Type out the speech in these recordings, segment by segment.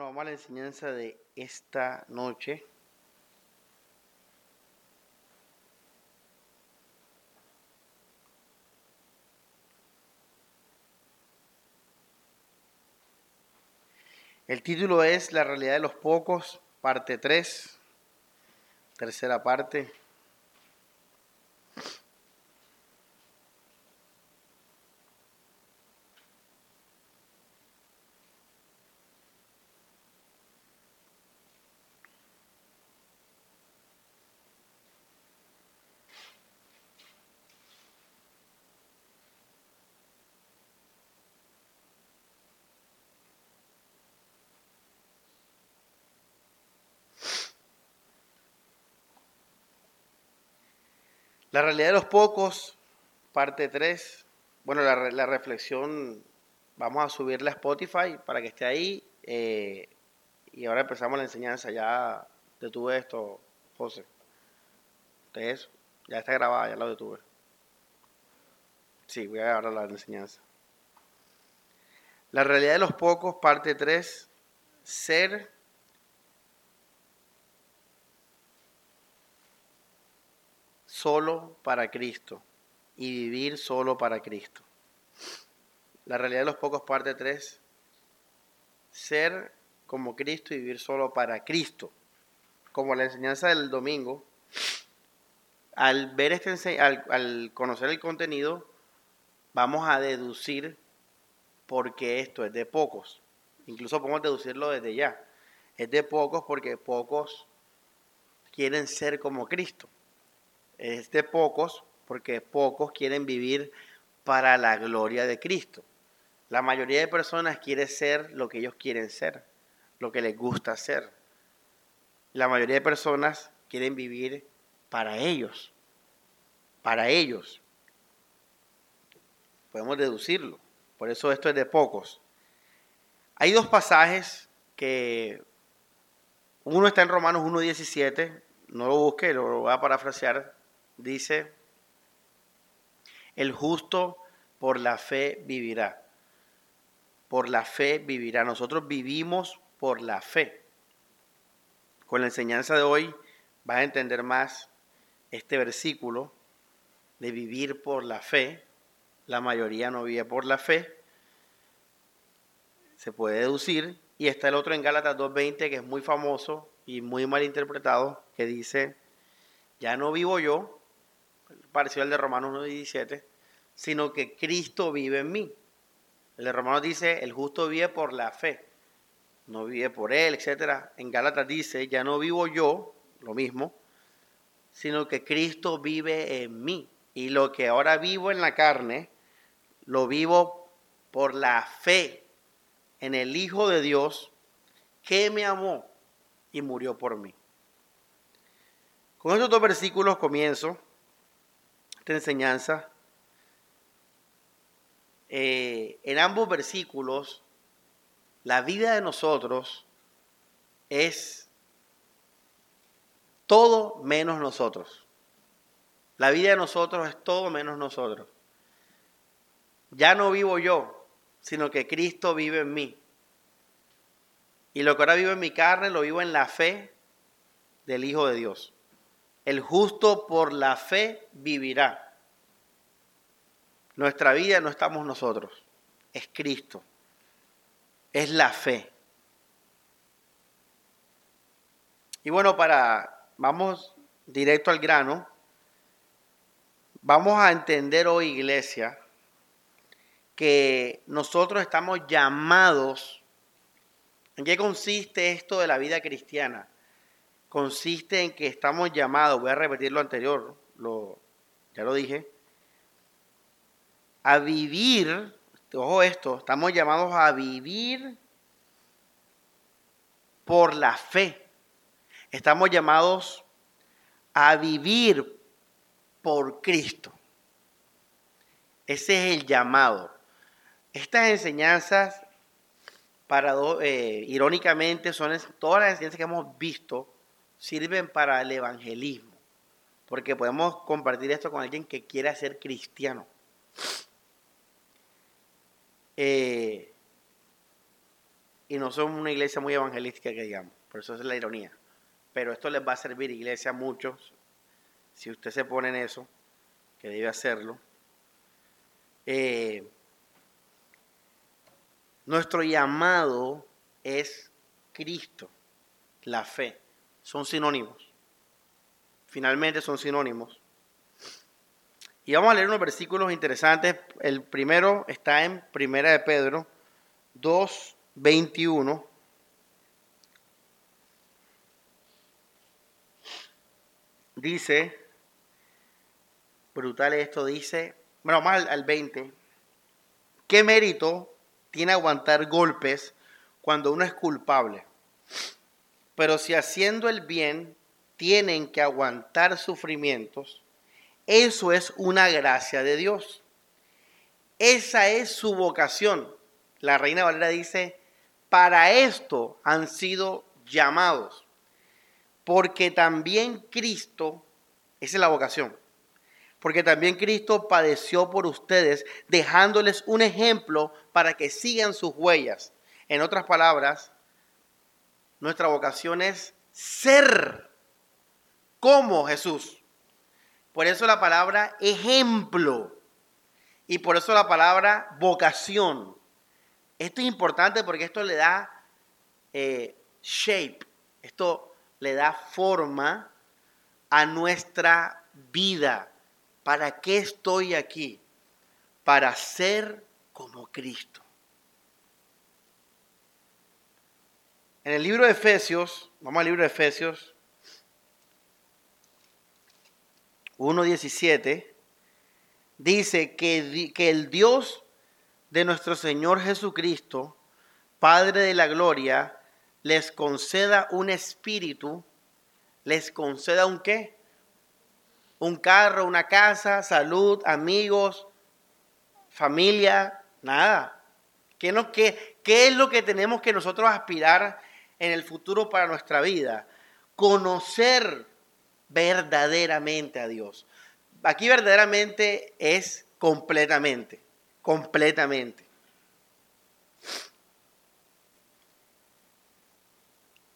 Bueno, vamos a la enseñanza de esta noche. El título es La realidad de los pocos, parte 3, tercera parte. La realidad de los pocos, parte 3. Bueno, la, reflexión vamos a subirla a Spotify para que esté ahí. Eh, y ahora empezamos la enseñanza. Ya detuve esto, José. Eso. Ya está grabada, ya lo detuve. Sí, voy a agarrar la enseñanza. La realidad de los pocos, parte 3. Ser solo para Cristo y vivir solo para Cristo. La realidad de los pocos, parte 3, ser como Cristo y vivir solo para Cristo. Como la enseñanza del domingo, al ver este al, al conocer el contenido, vamos a deducir por qué esto es de pocos. Incluso podemos deducirlo desde ya. Es de pocos porque pocos quieren ser como Cristo es de pocos, porque pocos quieren vivir para la gloria de Cristo. La mayoría de personas quiere ser lo que ellos quieren ser, lo que les gusta ser. La mayoría de personas quieren vivir para ellos, para ellos. Podemos deducirlo. Por eso esto es de pocos. Hay dos pasajes que uno está en Romanos 1.17, no lo busque, lo voy a parafrasear, dice, el justo por la fe vivirá. Por la fe vivirá. Nosotros vivimos por la fe. Con la enseñanza de hoy vas a entender más este versículo de vivir por la fe. La mayoría no vive por la fe. Se puede deducir. Y está el otro en Gálatas 2.20 que es muy famoso y muy mal interpretado, que dice, ya no vivo yo, parecido al de Romanos 1.17, sino que Cristo vive en mí. El de Romanos dice, el justo vive por la fe, no vive por él, etc. En Gálatas dice, ya no vivo yo, lo mismo, sino que Cristo vive en mí. Y lo que ahora vivo en la carne, lo vivo por la fe en el Hijo de Dios que me amó y murió por mí. Con estos dos versículos comienzo enseñanza, eh, en ambos versículos, la vida de nosotros es todo menos nosotros. La vida de nosotros es todo menos nosotros. Ya no vivo yo, sino que Cristo vive en mí. Y lo que ahora vivo en mi carne, lo vivo en la fe del Hijo de Dios. El justo por la fe vivirá. Nuestra vida no estamos nosotros, es Cristo. Es la fe. Y bueno, para vamos directo al grano. Vamos a entender hoy, iglesia, que nosotros estamos llamados. ¿En qué consiste esto de la vida cristiana? Consiste en que estamos llamados, voy a repetir lo anterior, lo, ya lo dije, a vivir, ojo esto, estamos llamados a vivir por la fe. Estamos llamados a vivir por Cristo. Ese es el llamado. Estas enseñanzas, para, eh, irónicamente, son todas las enseñanzas que hemos visto sirven para el evangelismo, porque podemos compartir esto con alguien que quiera ser cristiano. Eh, y no somos una iglesia muy evangelística que digamos. Por eso es la ironía. Pero esto les va a servir, iglesia, a muchos. Si usted se pone en eso, que debe hacerlo. Eh, nuestro llamado es Cristo, la fe. Son sinónimos. Finalmente son sinónimos. Y vamos a leer unos versículos interesantes. El primero está en Primera de Pedro 2, 21. Dice, brutal esto, dice, bueno, vamos al, al 20. ¿Qué mérito tiene aguantar golpes cuando uno es culpable? Pero si haciendo el bien tienen que aguantar sufrimientos, eso es una gracia de Dios. Esa es su vocación. La Reina Valera dice, para esto han sido llamados, porque también Cristo, esa es la vocación, porque también Cristo padeció por ustedes, dejándoles un ejemplo para que sigan sus huellas. En otras palabras, nuestra vocación es ser como Jesús. Por eso la palabra ejemplo y por eso la palabra vocación. Esto es importante porque esto le da eh, shape, esto le da forma a nuestra vida. ¿Para qué estoy aquí? Para ser como Cristo. En el libro de Efesios, vamos al libro de Efesios 1.17, dice que, que el Dios de nuestro Señor Jesucristo, Padre de la Gloria, les conceda un espíritu, les conceda un qué? Un carro, una casa, salud, amigos, familia, nada. ¿Qué, no, qué, ¿Qué es lo que tenemos que nosotros aspirar en el futuro para nuestra vida? Conocer verdaderamente a Dios. Aquí verdaderamente es completamente completamente.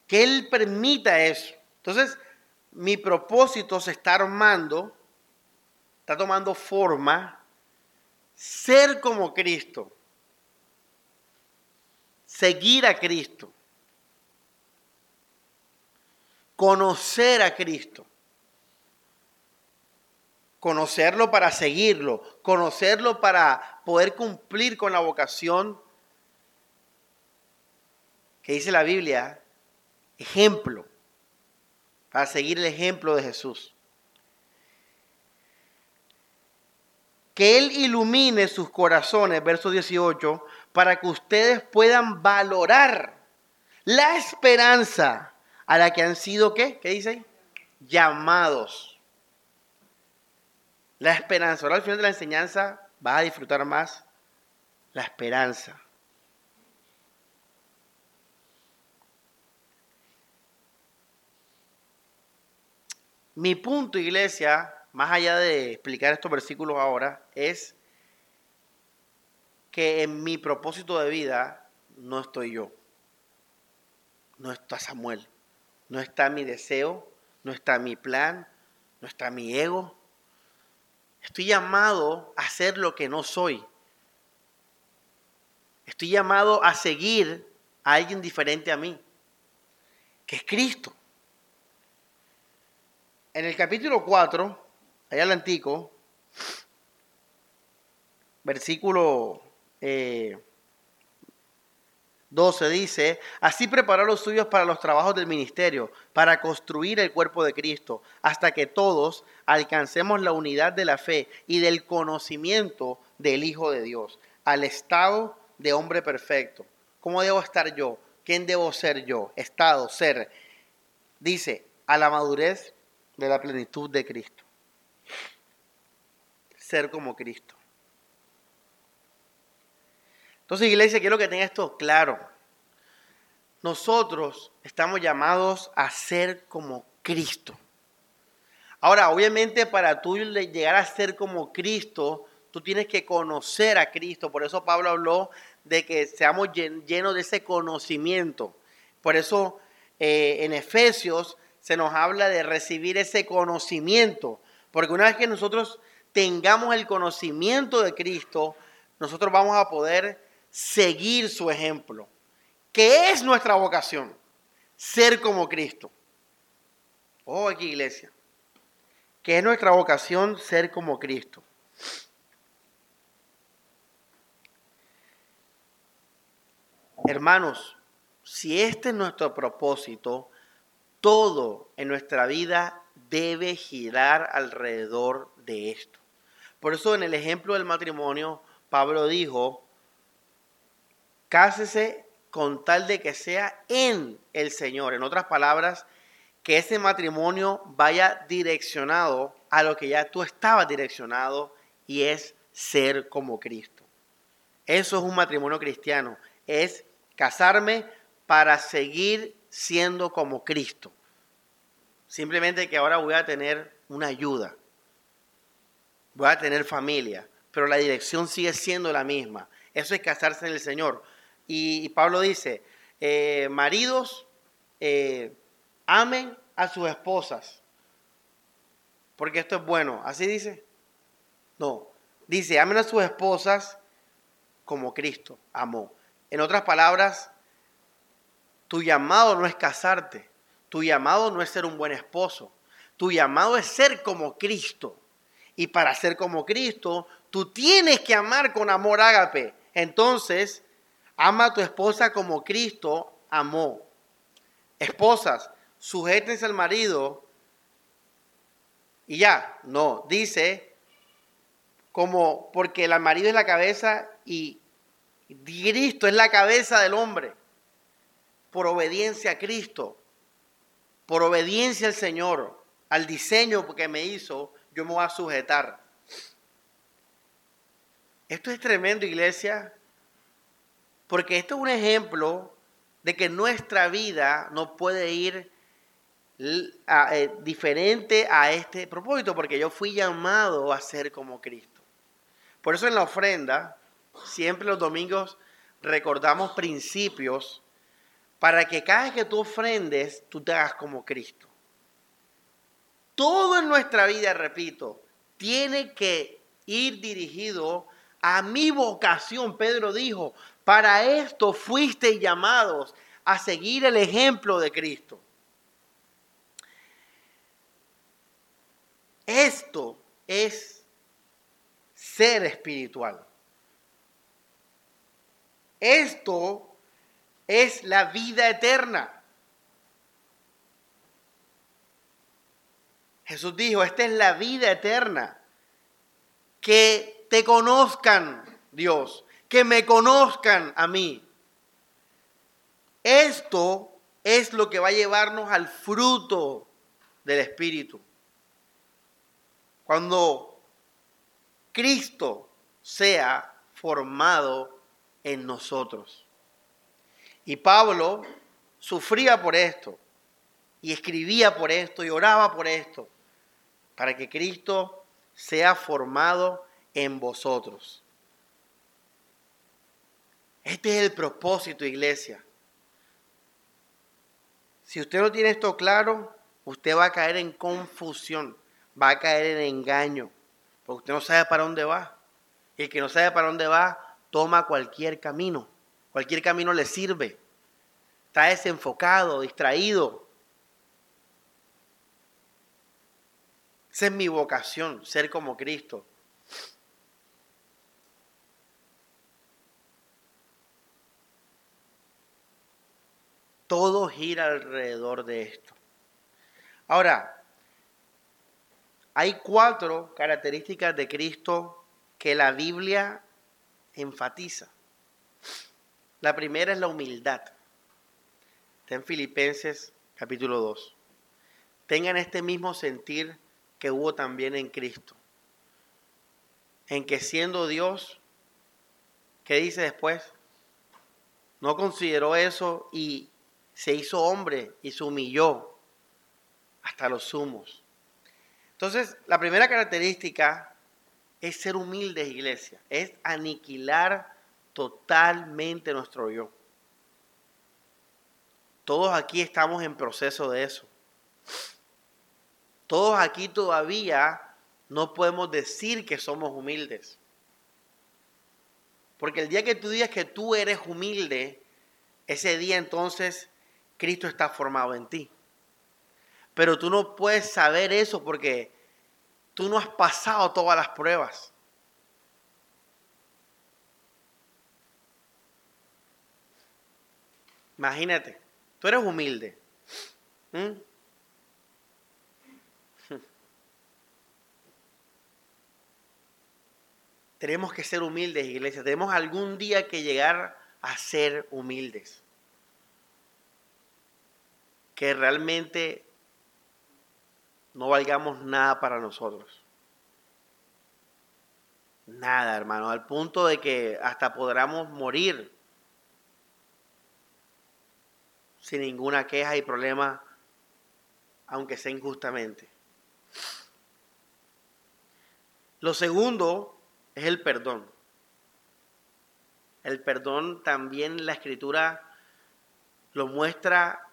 Que Él permita eso. Entonces, mi propósito se está armando, está tomando forma, ser como Cristo, seguir a Cristo, conocer a Cristo conocerlo para seguirlo, conocerlo para poder cumplir con la vocación que dice la Biblia, ejemplo, para seguir el ejemplo de Jesús. Que Él ilumine sus corazones, verso 18, para que ustedes puedan valorar la esperanza a la que han sido, ¿qué? ¿Qué dice? Llamados la esperanza. Ahora al final de la enseñanza vas a disfrutar más la esperanza. Mi punto, iglesia, más allá de explicar estos versículos ahora, es que en mi propósito de vida no estoy yo. No está Samuel. No está mi deseo, no está mi plan, no está mi ego, Estoy llamado a ser lo que no soy. Estoy llamado a seguir a alguien diferente a mí, que es Cristo. En el capítulo 4, allá al antico, versículo eh, 12 dice, así preparó los suyos para los trabajos del ministerio, para construir el cuerpo de Cristo, hasta que todos alcancemos la unidad de la fe y del conocimiento del Hijo de Dios, al estado de hombre perfecto. ¿Cómo debo estar yo? ¿Quién debo ser yo? Estado, ser. Dice, a la madurez de la plenitud de Cristo. Ser como Cristo. Entonces, iglesia, quiero que tenga esto claro. Nosotros estamos llamados a ser como Cristo. Ahora, obviamente, para tú llegar a ser como Cristo, tú tienes que conocer a Cristo. Por eso Pablo habló de que seamos llenos de ese conocimiento. Por eso eh, en Efesios se nos habla de recibir ese conocimiento, porque una vez que nosotros tengamos el conocimiento de Cristo, nosotros vamos a poder seguir su ejemplo. ¿Qué es nuestra vocación? Ser como Cristo. Oh, aquí iglesia. ¿Qué es nuestra vocación? Ser como Cristo. Hermanos, si este es nuestro propósito, todo en nuestra vida debe girar alrededor de esto. Por eso en el ejemplo del matrimonio, Pablo dijo, cásese con tal de que sea en el Señor. En otras palabras, que ese matrimonio vaya direccionado a lo que ya tú estabas direccionado y es ser como Cristo. Eso es un matrimonio cristiano, es casarme para seguir siendo como Cristo. Simplemente que ahora voy a tener una ayuda, voy a tener familia, pero la dirección sigue siendo la misma. Eso es casarse en el Señor. Y, Pablo dice, eh, maridos, eh, amen a sus esposas, porque esto es bueno. ¿Así dice? No, dice, amen a sus esposas como Cristo amó. En otras palabras, tu llamado no es casarte, tu llamado no es ser un buen esposo, tu llamado es ser como Cristo. Y para ser como Cristo, tú tienes que amar con amor ágape. Entonces, ama a tu esposa como Cristo amó. Esposas, sujétense al marido y ya, no, dice como porque el marido es la cabeza y Cristo es la cabeza del hombre, por obediencia a Cristo, por obediencia al Señor, al diseño que me hizo, yo me voy a sujetar. Esto es tremendo, iglesia, porque esto es un ejemplo de que nuestra vida no puede ir eh, diferente a este propósito, porque yo fui llamado a ser como Cristo. Por eso en la ofrenda, siempre los domingos recordamos principios para que cada vez que tú ofrendes, tú te hagas como Cristo. Todo en nuestra vida, repito, tiene que ir dirigido a mi vocación. Pedro dijo, para esto fuiste llamados a seguir el ejemplo de Cristo. Esto es ser espiritual. Esto es la vida eterna. Jesús dijo, esta es la vida eterna. Que te conozcan, Dios, que me conozcan a mí. Esto es lo que va a llevarnos al fruto del Espíritu. Cuando Cristo sea formado en nosotros. Y Pablo sufría por esto, y escribía por esto, y oraba por esto, para que Cristo sea formado en vosotros. Este es el propósito, iglesia. Si usted no tiene esto claro, usted va a caer en confusión va a caer en engaño, porque usted no sabe para dónde va. Y el que no sabe para dónde va, toma cualquier camino. Cualquier camino le sirve. Está desenfocado, distraído. Esa es mi vocación, ser como Cristo. Todo gira alrededor de esto. Ahora, hay cuatro características de Cristo que la Biblia enfatiza. La primera es la humildad. Está en Filipenses capítulo 2. Tengan este mismo sentir que hubo también en Cristo. En que siendo Dios, ¿qué dice después? No consideró eso y se hizo hombre y se humilló hasta los sumos entonces, la primera característica es ser humilde, iglesia, es aniquilar totalmente nuestro yo. Todos aquí estamos en proceso de eso. Todos aquí todavía no podemos decir que somos humildes. Porque el día que tú digas que tú eres humilde, ese día entonces Cristo está formado en ti. Pero tú no puedes saber eso porque tú no has pasado todas las pruebas. Imagínate, tú eres humilde. ¿Mm? Tenemos que ser humildes, iglesia. Tenemos algún día que llegar a ser humildes. Que realmente no valgamos nada para nosotros. Nada, hermano, al punto de que hasta podamos morir sin ninguna queja y problema, aunque sea injustamente. Lo segundo es el perdón. El perdón también la escritura lo muestra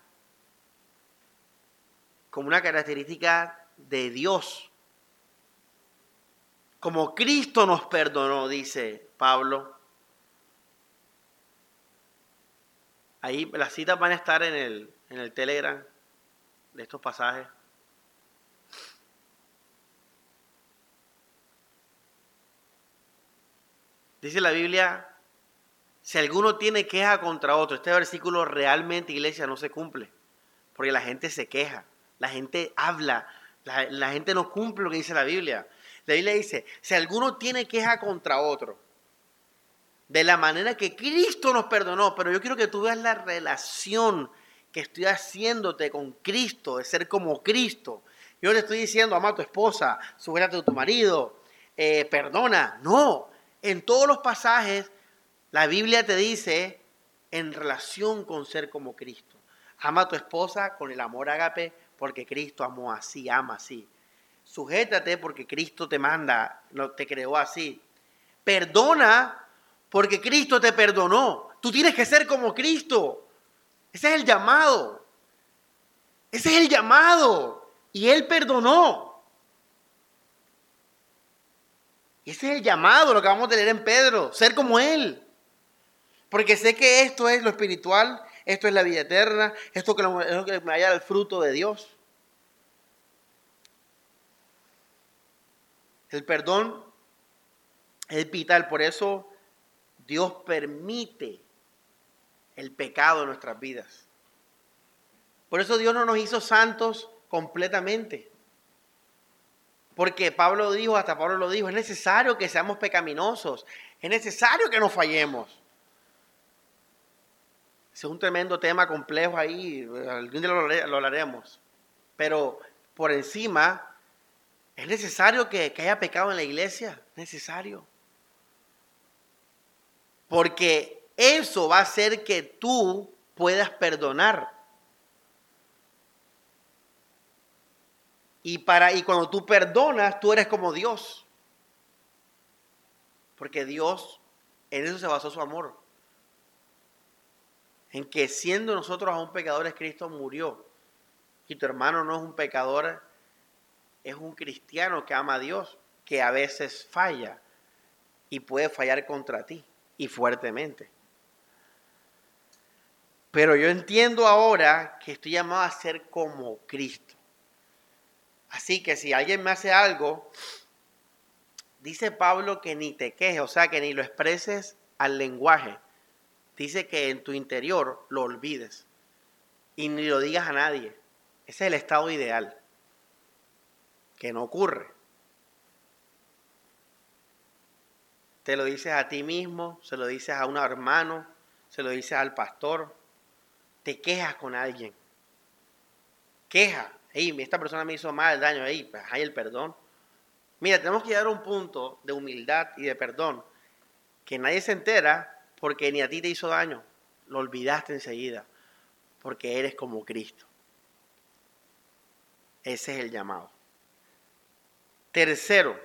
como una característica de Dios. Como Cristo nos perdonó, dice Pablo. Ahí las citas van a estar en el, en el Telegram de estos pasajes. Dice la Biblia, si alguno tiene queja contra otro, este versículo realmente, iglesia, no se cumple, porque la gente se queja, la gente habla, la, gente no cumple lo que dice la Biblia. La Biblia dice, si alguno tiene queja contra otro, de la manera que Cristo nos perdonó, pero yo quiero que tú veas la relación que estoy haciéndote con Cristo, de ser como Cristo. Yo le estoy diciendo, ama a tu esposa, sujétate a tu marido, eh, perdona. No, en todos los pasajes la Biblia te dice en relación con ser como Cristo. Ama a tu esposa con el amor ágape porque Cristo amó así, ama así. Sujétate porque Cristo te manda, te creó así. Perdona porque Cristo te perdonó. Tú tienes que ser como Cristo. Ese es el llamado. Ese es el llamado. Y Él perdonó. Ese es el llamado, lo que vamos a leer en Pedro, ser como Él. Porque sé que esto es lo espiritual, esto es la vida eterna, esto es lo que me vaya el fruto de Dios. El perdón es vital, por eso Dios permite el pecado en nuestras vidas. Por eso Dios no nos hizo santos completamente. Porque Pablo dijo, hasta Pablo lo dijo, es necesario que seamos pecaminosos, es necesario que nos fallemos. Es un tremendo tema complejo ahí, algún día lo, hablaremos. Pero por encima, es necesario que, que haya pecado en la iglesia, necesario. Porque eso va a hacer que tú puedas perdonar. Y, para, y cuando tú perdonas, tú eres como Dios. Porque Dios, en eso se basó su amor. En que siendo nosotros aún pecadores, Cristo murió. Y tu hermano no es un pecador, es un cristiano que ama a Dios, que a veces falla y puede fallar contra ti y fuertemente. Pero yo entiendo ahora que estoy llamado a ser como Cristo. Así que si alguien me hace algo, dice Pablo que ni te quejes, o sea, que ni lo expreses al lenguaje. Dice que en tu interior lo olvides y ni lo digas a nadie. Ese es el estado ideal, que no ocurre. Te lo dices a ti mismo, se lo dices a un hermano, se lo dices al pastor. Te quejas con alguien. Queja. Hey, esta persona me hizo mal daño. pues hay el perdón. Mira, tenemos que llegar a un punto de humildad y de perdón que nadie se entera porque ni a ti te hizo daño. Lo olvidaste enseguida porque eres como Cristo. Ese es el llamado. Tercero,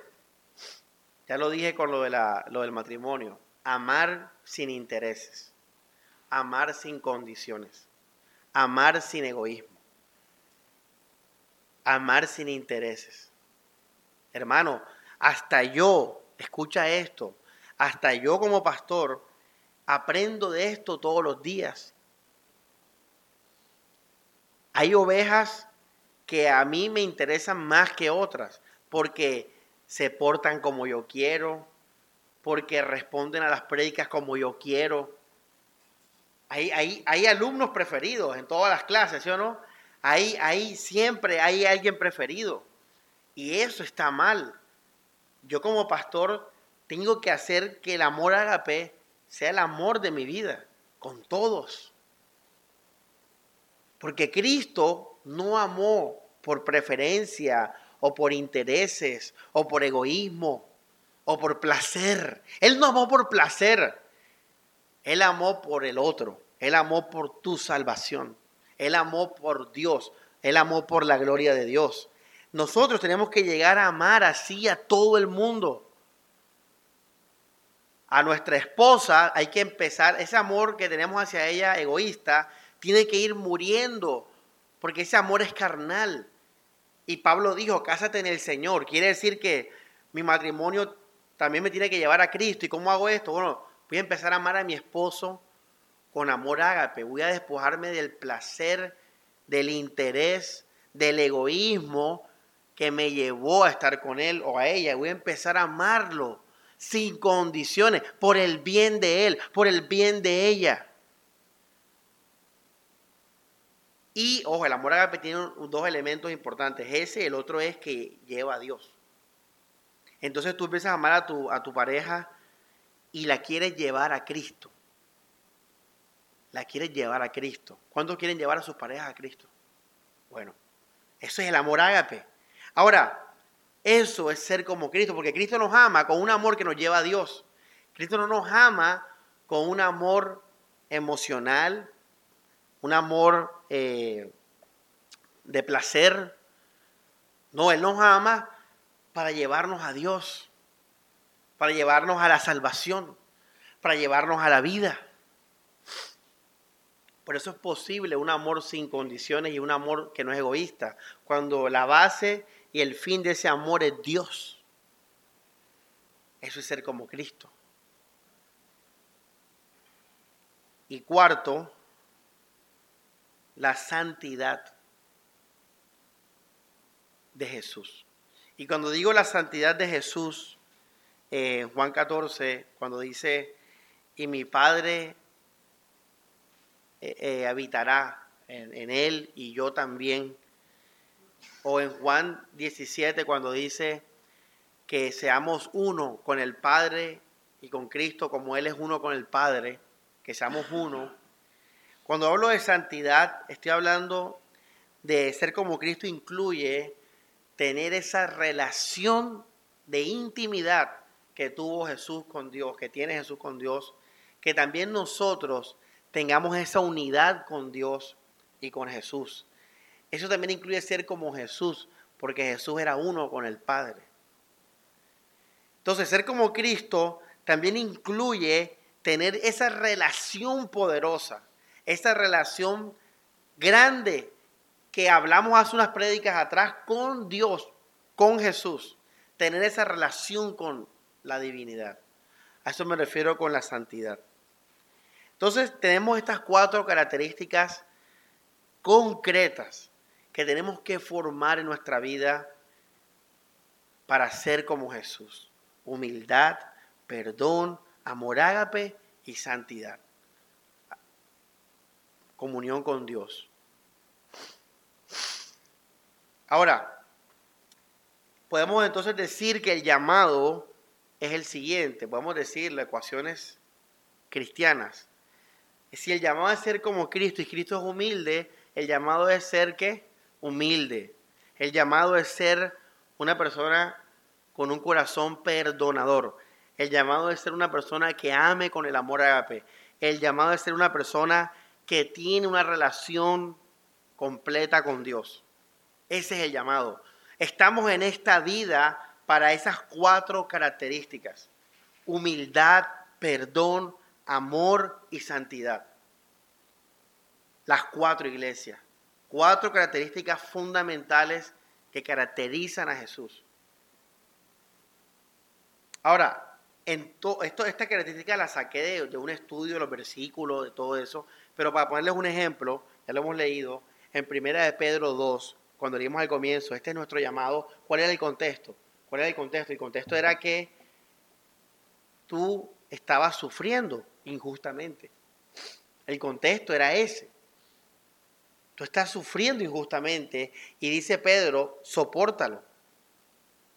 ya lo dije con lo, de la, lo del matrimonio. amar sin intereses, amar sin condiciones, amar sin egoísmo, amar sin intereses. Hermano, hasta yo, escucha esto, hasta yo como pastor aprendo de esto todos los días. Hay ovejas que a mí me interesan más que otras porque se portan como yo quiero, porque responden a las prédicas como yo quiero. Hay, hay, hay alumnos preferidos en todas las clases, ¿sí o no? Ahí, ahí siempre hay alguien preferido. Y eso está mal. Yo como pastor tengo que hacer que el amor agape sea el amor de mi vida, con todos. Porque Cristo no amó por preferencia o por intereses o por egoísmo o por placer. Él no amó por placer. Él amó por el otro. Él amó por tu salvación. Él amó por Dios. Él amó por la gloria de Dios. Nosotros tenemos que llegar a amar así a todo el mundo. A nuestra esposa hay que empezar, ese amor que tenemos hacia ella egoísta, tiene que ir muriendo, porque ese amor es carnal. Y Pablo dijo, cásate en el Señor. Quiere decir que mi matrimonio también me tiene que llevar a Cristo. ¿Y cómo hago esto? Bueno, voy a empezar a amar a mi esposo con amor ágape. Voy a despojarme del placer, del interés, del egoísmo que me llevó a estar con él o a ella. Voy a empezar a amarlo sin condiciones, por el bien de él, por el bien de ella. Y, ojo, el amor ágape tiene dos elementos importantes. Ese el otro es que lleva a Dios. Entonces tú empiezas a amar a tu, a tu pareja y la quieres llevar a Cristo. La quieres llevar a Cristo. ¿Cuántos quieren llevar a sus parejas a Cristo? Bueno, eso es el amor ágape. Ahora, eso es ser como Cristo, porque Cristo nos ama con un amor que nos lleva a Dios. Cristo no nos ama con un amor emocional, un amor eh, de placer. No, Él nos ama para llevarnos a Dios, para llevarnos a la salvación, para llevarnos a la vida. Por eso es posible un amor sin condiciones y un amor que no es egoísta, cuando la base y el fin de ese amor es Dios. Eso es ser como Cristo. Y cuarto, la santidad de Jesús. Y cuando digo la santidad de Jesús, eh, Juan 14, cuando dice, y mi Padre eh, eh, habitará en, él y yo también. O en Juan 17 cuando dice que seamos uno con el Padre y con Cristo como Él es uno con el Padre, que seamos uno. Cuando hablo de santidad, estoy hablando de ser como Cristo incluye tener esa relación de intimidad que tuvo Jesús con Dios, que tiene Jesús con Dios, que también nosotros tengamos esa unidad con Dios y con Jesús. Eso también incluye ser como Jesús, porque Jesús era uno con el Padre. Entonces, ser como Cristo también incluye tener esa relación poderosa, esa relación grande que hablamos hace unas prédicas atrás con Dios, con Jesús. Tener esa relación con la divinidad. A eso me refiero con la santidad. Entonces tenemos estas cuatro características concretas que tenemos que formar en nuestra vida para ser como Jesús. Humildad, perdón, amor ágape y santidad. Comunión con Dios. Ahora, podemos entonces decir que el llamado es el siguiente. Podemos decir las ecuaciones cristianas. Si el llamado es ser como Cristo y Cristo es humilde, el llamado es ser que humilde. El llamado es ser una persona con un corazón perdonador. El llamado es ser una persona que ame con el amor agape. El llamado es ser una persona que tiene una relación completa con Dios. Ese es el llamado. Estamos en esta vida para esas cuatro características. Humildad, perdón, amor y santidad. Las cuatro iglesias. Cuatro características fundamentales que caracterizan a Jesús. Ahora, en esto, esta característica la saqué de, un estudio de los versículos, de todo eso, pero para ponerles un ejemplo, ya lo hemos leído, en Primera de Pedro 2, cuando leímos al comienzo, este es nuestro llamado, ¿cuál era el contexto? ¿Cuál era el contexto? El contexto era que tú estabas sufriendo injustamente. El contexto era ese. Tú estás sufriendo injustamente y dice Pedro, sopórtalo.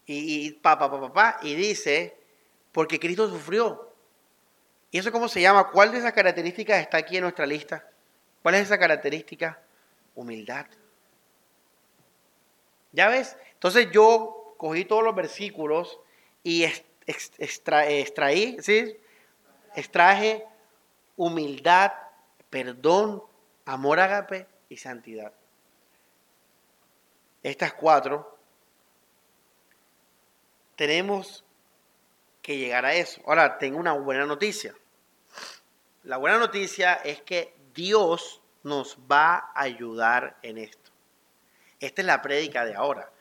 Y, papá, papá, papá, y dice, porque Cristo sufrió. ¿Y eso cómo se llama? ¿Cuál de esas características está aquí en nuestra lista? ¿Cuál es esa característica? Humildad. ¿Ya ves? Entonces yo cogí todos los versículos y extraí, ¿sí? extraje humildad, perdón, amor agape y santidad. Estas cuatro tenemos que llegar a eso. Ahora, tengo una buena noticia. La buena noticia es que Dios nos va a ayudar en esto. Esta es la prédica de ahora.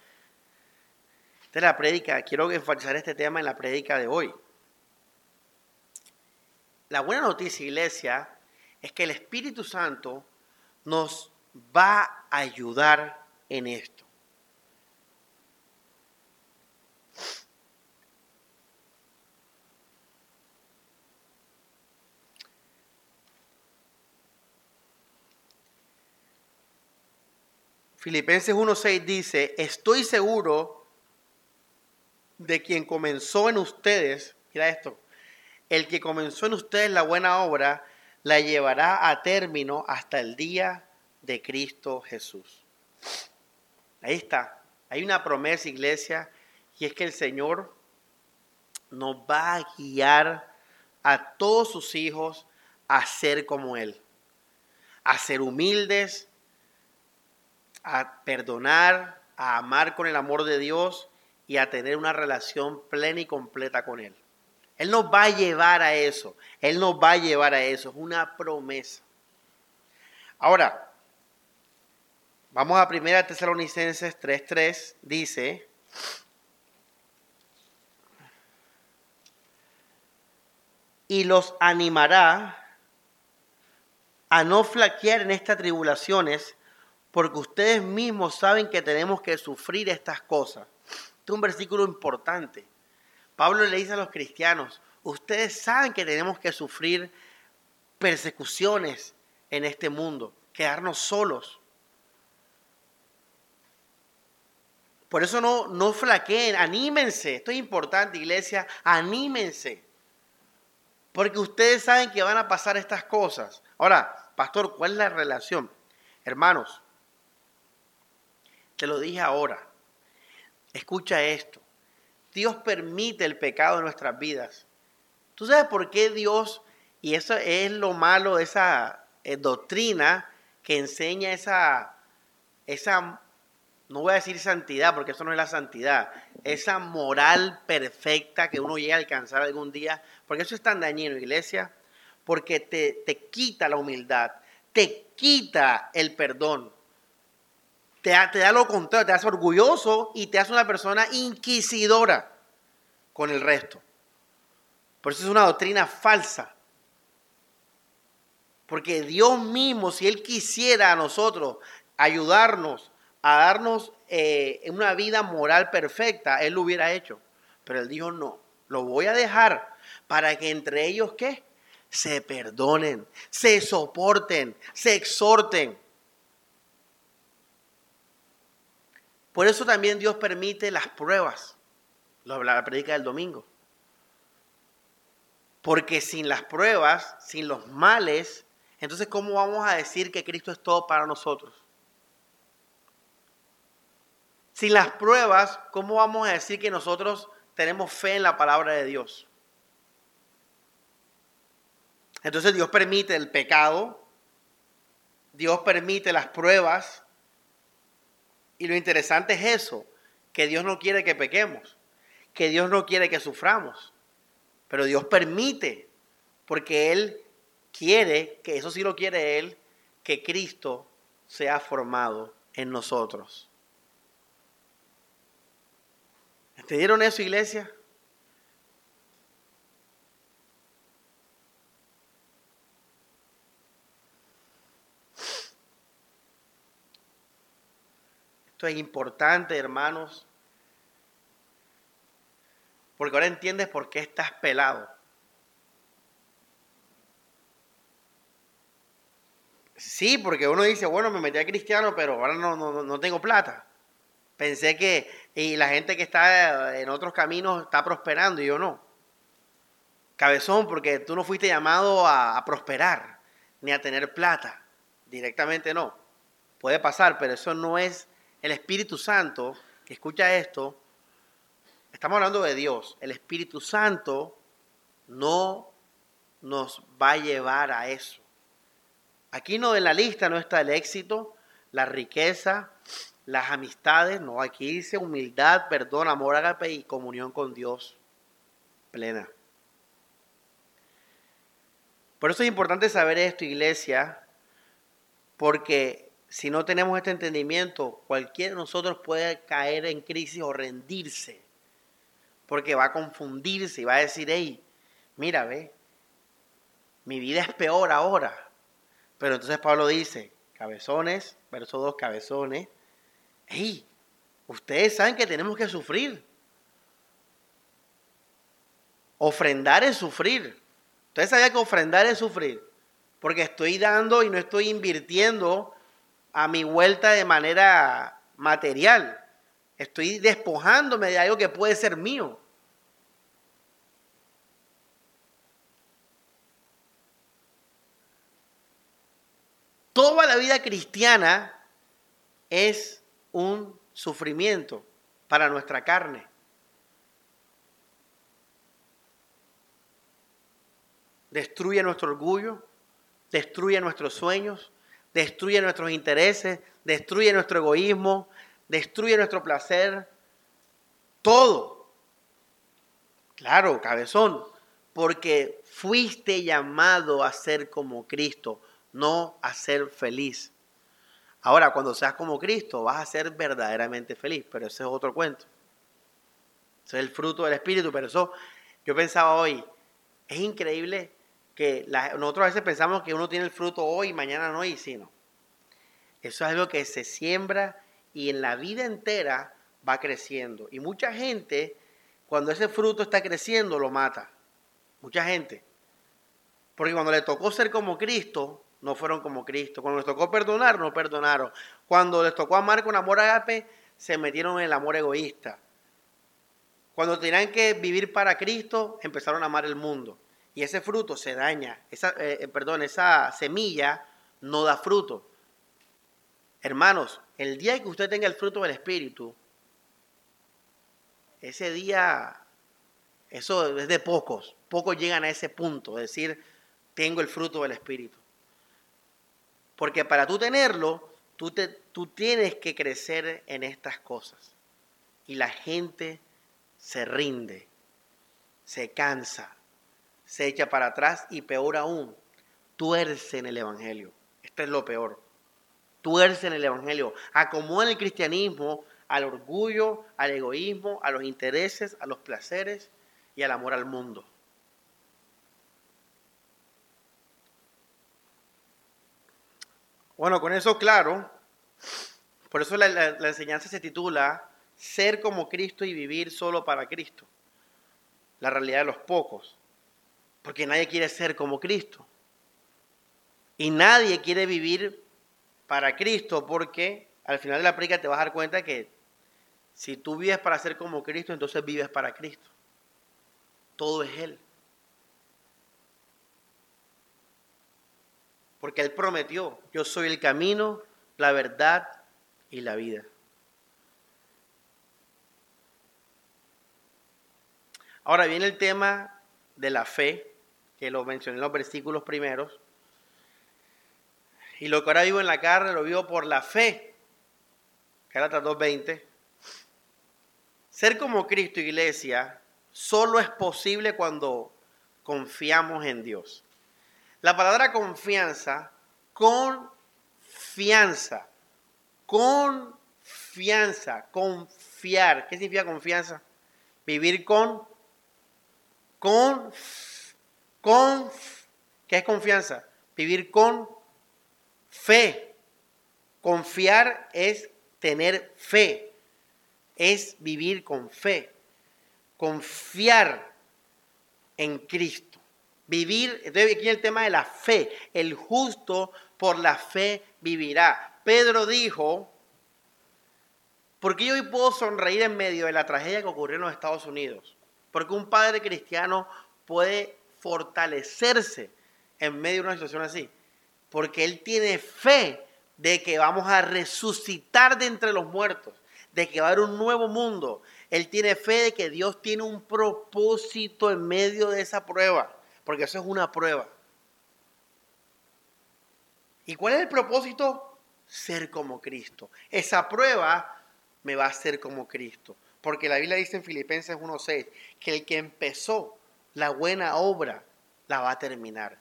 Esta es la prédica, quiero enfatizar este tema en la prédica de hoy. La buena noticia, iglesia, es que el Espíritu Santo nos va a ayudar en esto. Filipenses 1.6 dice, estoy seguro de quien comenzó en ustedes, mira esto, el que comenzó en ustedes la buena obra, la llevará a término hasta el día de Cristo Jesús. Ahí está, hay una promesa, iglesia, y es que el Señor nos va a guiar a todos sus hijos a ser como Él, a ser humildes, a perdonar, a amar con el amor de Dios y a tener una relación plena y completa con Él. Él nos va a llevar a eso. Él nos va a llevar a eso. Es una promesa. Ahora, vamos a 1 Tesalonicenses 3.3. Dice, y los animará a no flaquear en estas tribulaciones porque ustedes mismos saben que tenemos que sufrir estas cosas. Este es un versículo importante. Pablo le dice a los cristianos, ustedes saben que tenemos que sufrir persecuciones en este mundo, quedarnos solos. Por eso no, no flaqueen, anímense. Esto es importante, iglesia, anímense. Porque ustedes saben que van a pasar estas cosas. Ahora, pastor, ¿cuál es la relación? Hermanos, te lo dije ahora. Escucha esto. Dios permite el pecado en nuestras vidas. ¿Tú sabes por qué Dios, y eso es lo malo, de esa eh, doctrina que enseña esa, esa, no voy a decir santidad, porque eso no es la santidad, esa moral perfecta que uno llega a alcanzar algún día, porque eso es tan dañino, iglesia, porque te, te quita la humildad, te quita el perdón, te, da lo contrario, te hace orgulloso y te hace una persona inquisidora con el resto. Por eso es una doctrina falsa. Porque Dios mismo, si Él quisiera a nosotros ayudarnos a darnos eh, una vida moral perfecta, Él lo hubiera hecho. Pero Él dijo, no, lo voy a dejar para que entre ellos, ¿qué? Se perdonen, se soporten, se exhorten. Por eso también Dios permite las pruebas. La predica del domingo. Porque sin las pruebas, sin los males, entonces ¿cómo vamos a decir que Cristo es todo para nosotros? Sin las pruebas, ¿cómo vamos a decir que nosotros tenemos fe en la palabra de Dios? Entonces Dios permite el pecado, Dios permite las pruebas, y lo interesante es eso, que Dios no quiere que pequemos, que Dios no quiere que suframos, pero Dios permite Porque Él quiere, que eso sí lo quiere Él, que Cristo sea formado en nosotros. ¿Entendieron eso, iglesia? Esto es importante, hermanos, porque ahora entiendes por qué estás pelado. Sí, porque uno dice, bueno, me metí a cristiano, pero ahora no, no, no tengo plata. Pensé que, y la gente que está en otros caminos está prosperando y yo no. Cabezón, porque tú no fuiste llamado a, prosperar, ni a tener plata. Directamente no. Puede pasar, pero eso no es el Espíritu Santo, escucha esto, estamos hablando de Dios, el Espíritu Santo no nos va a llevar a eso. Aquí no en la lista no está el éxito, la riqueza, las amistades, no, aquí dice humildad, perdón, amor, agape y comunión con Dios plena. Por eso es importante saber esto, iglesia, porque si no tenemos este entendimiento, cualquiera de nosotros puede caer en crisis o rendirse, porque va a confundirse y va a decir, hey, mira, ve, mi vida es peor ahora. Pero entonces Pablo dice, cabezones, verso 2, cabezones, hey, ustedes saben que tenemos que sufrir. Ofrendar es sufrir. Ustedes saben que ofrendar es sufrir, porque estoy dando y no estoy invirtiendo a mi vuelta de manera material. Estoy despojándome de algo que puede ser mío. Toda la vida cristiana es un sufrimiento para nuestra carne. Destruye nuestro orgullo, destruye nuestros sueños, destruye nuestros intereses, destruye nuestro egoísmo, destruye nuestro placer, todo. Claro, cabezón, porque fuiste llamado a ser como Cristo, no a ser feliz. Ahora, cuando seas como Cristo, vas a ser verdaderamente feliz, pero ese es otro cuento. Ese es el fruto del Espíritu, pero eso yo pensaba hoy, es increíble que nosotros a veces pensamos que uno tiene el fruto hoy mañana no, y sí, no. Eso es algo que se siembra y en la vida entera va creciendo. Y mucha gente, cuando ese fruto está creciendo, lo mata. Mucha gente. Porque cuando le tocó ser como Cristo, no fueron como Cristo. Cuando les tocó perdonar, no perdonaron. Cuando les tocó amar con amor agape, se metieron en el amor egoísta. Cuando tenían que vivir para Cristo, empezaron a amar el mundo y ese fruto se daña, esa, eh, eh, perdón, esa semilla no da fruto. Hermanos, el día que usted tenga el fruto del Espíritu, ese día, eso es de pocos, pocos llegan a ese punto, es decir, tengo el fruto del Espíritu. Porque para tú tenerlo, tú, te, tú tienes que crecer en estas cosas. Y la gente se rinde, se cansa, se echa para atrás y peor aún, tuerce en el Evangelio. Esto es lo peor. Tuerce en el Evangelio. Acomoda el cristianismo al orgullo, al egoísmo, a los intereses, a los placeres y al amor al mundo. Bueno, con eso claro, por eso la, enseñanza se titula Ser como Cristo y vivir solo para Cristo. La realidad de los pocos. Porque nadie quiere ser como Cristo. Y nadie quiere vivir para Cristo porque al final de la práctica te vas a dar cuenta que si tú vives para ser como Cristo, entonces vives para Cristo. Todo es Él. Porque Él prometió, yo soy el camino, la verdad y la vida. Ahora viene el tema de la fe que lo mencioné en los versículos primeros. Y lo que ahora vivo en la carne lo vivo por la fe. Gálatas 2.20. Ser como Cristo, iglesia, solo es posible cuando confiamos en Dios. La palabra confianza, confianza, confianza, confiar. ¿Qué significa confianza? Vivir con, con, con, ¿qué es confianza? Vivir con fe. Confiar es tener fe, es vivir con fe. Confiar en Cristo. Vivir, entonces aquí el tema de la fe. El justo por la fe vivirá. Pedro dijo, porque yo hoy puedo sonreír en medio de la tragedia que ocurrió en los Estados Unidos? Porque un padre cristiano puede fortalecerse en medio de una situación así. Porque él tiene fe de que vamos a resucitar de entre los muertos, de que va a haber un nuevo mundo. Él tiene fe de que Dios tiene un propósito en medio de esa prueba, porque eso es una prueba. ¿Y cuál es el propósito? Ser como Cristo. Esa prueba me va a hacer como Cristo. Porque la Biblia dice en Filipenses 1.6 que el que empezó la buena obra la va a terminar.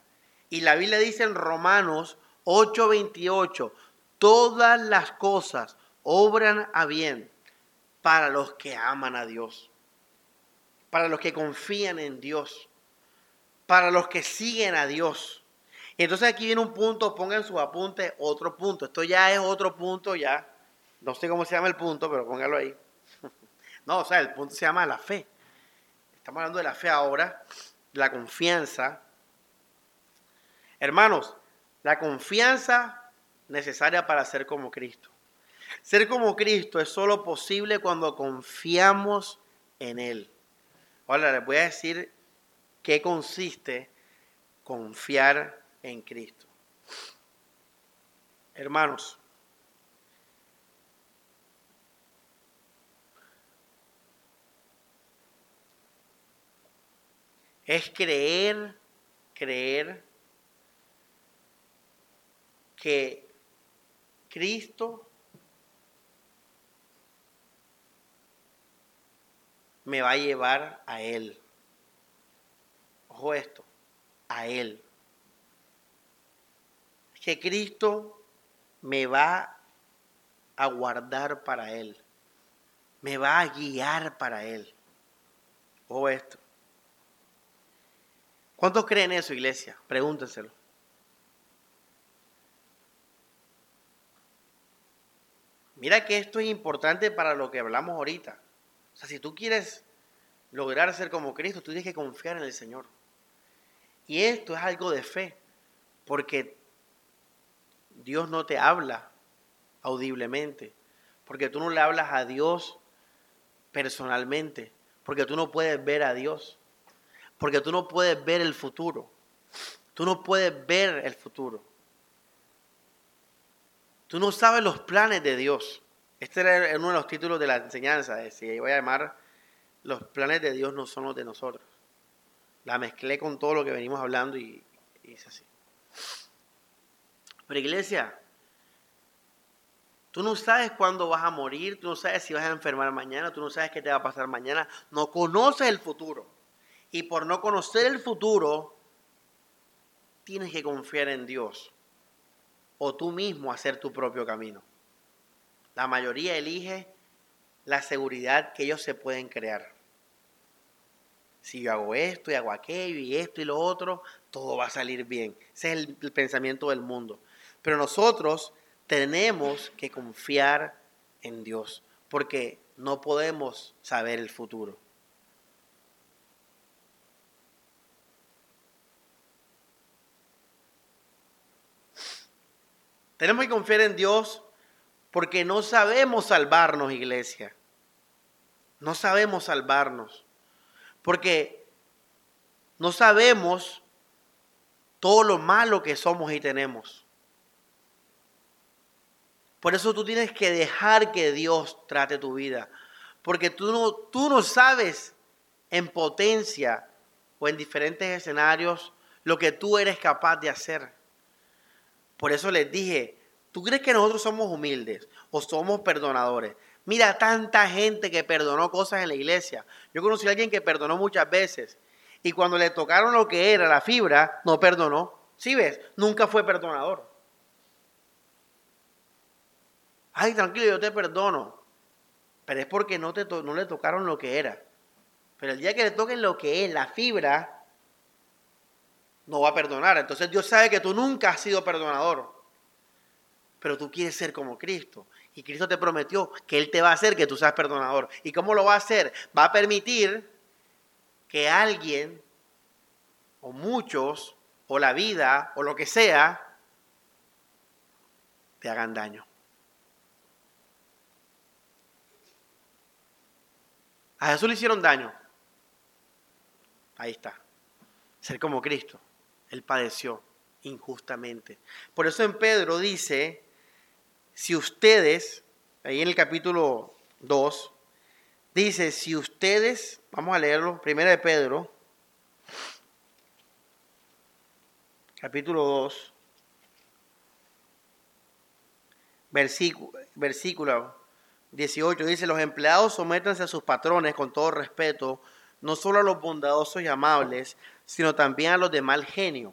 Y la Biblia dice en Romanos 8:28, todas las cosas obran a bien para los que aman a Dios, para los que confían en Dios, para los que siguen a Dios. Entonces aquí viene un punto, pongan su apunte, otro punto. Esto ya es otro punto, ya. No sé cómo se llama el punto, pero póngalo ahí. No, o sea, el punto se llama la fe. Estamos hablando de la fe ahora, la confianza. Hermanos, la confianza necesaria para ser como Cristo. Ser como Cristo es solo posible cuando confiamos en Él. Ahora les voy a decir qué consiste confiar en Cristo. Hermanos, es creer, creer que Cristo me va a llevar a Él. Ojo esto, a Él. Que Cristo me va a guardar para Él. Me va a guiar para Él. Ojo esto. ¿Cuántos creen eso, iglesia? Pregúntenselo. Mira que esto es importante para lo que hablamos ahorita. O sea, si tú quieres lograr ser como Cristo, tú tienes que confiar en el Señor. Y esto es algo de fe, porque Dios no te habla audiblemente, porque tú no le hablas a Dios personalmente, porque tú no puedes ver a Dios, porque tú no puedes ver el futuro, tú no puedes ver el futuro. Tú no sabes los planes de Dios. Este era uno de los títulos de la enseñanza. Si voy a llamar Los planes de Dios no son los de nosotros. La mezclé con todo lo que venimos hablando y, y es así. Pero iglesia, tú no sabes cuándo vas a morir, tú no sabes si vas a enfermar mañana, tú no sabes qué te va a pasar mañana, no conoces el futuro. Y por no conocer el futuro, tienes que confiar en Dios o tú mismo hacer tu propio camino. La mayoría elige la seguridad que ellos se pueden crear. Si yo hago esto y hago aquello y esto y lo otro, todo va a salir bien. Ese es el, pensamiento del mundo. Pero nosotros tenemos que confiar en Dios, porque no podemos saber el futuro. Tenemos que confiar en Dios porque no sabemos salvarnos, iglesia. No sabemos salvarnos. Porque no sabemos todo lo malo que somos y tenemos. Por eso tú tienes que dejar que Dios trate tu vida. Porque tú no, tú no sabes en potencia o en diferentes escenarios lo que tú eres capaz de hacer. Por eso les dije, ¿tú crees que nosotros somos humildes o somos perdonadores? Mira tanta gente que perdonó cosas en la iglesia. Yo conocí a alguien que perdonó muchas veces Y cuando le tocaron lo que era la fibra, no perdonó. ¿Sí ves? Nunca fue perdonador. Ay, tranquilo, yo te perdono. Pero es porque no, te no le tocaron lo que era. Pero el día que le toquen lo que es la fibra, no va a perdonar. Entonces Dios sabe que tú nunca has sido perdonador. Pero tú quieres ser como Cristo. Y Cristo te prometió que Él te va a hacer que tú seas perdonador. ¿Y cómo lo va a hacer? Va a permitir que alguien, o muchos, o la vida, o lo que sea, te hagan daño. A Jesús le hicieron daño. Ahí está. Ser como Cristo. Él padeció injustamente. Por eso en Pedro dice, si ustedes, ahí en el capítulo 2, dice, si ustedes, vamos a leerlo, primera de Pedro, capítulo 2, versículo, versículo 18 dice, los empleados sométanse a sus patrones con todo respeto, no solo a los bondadosos y amables, sino también a los de mal genio.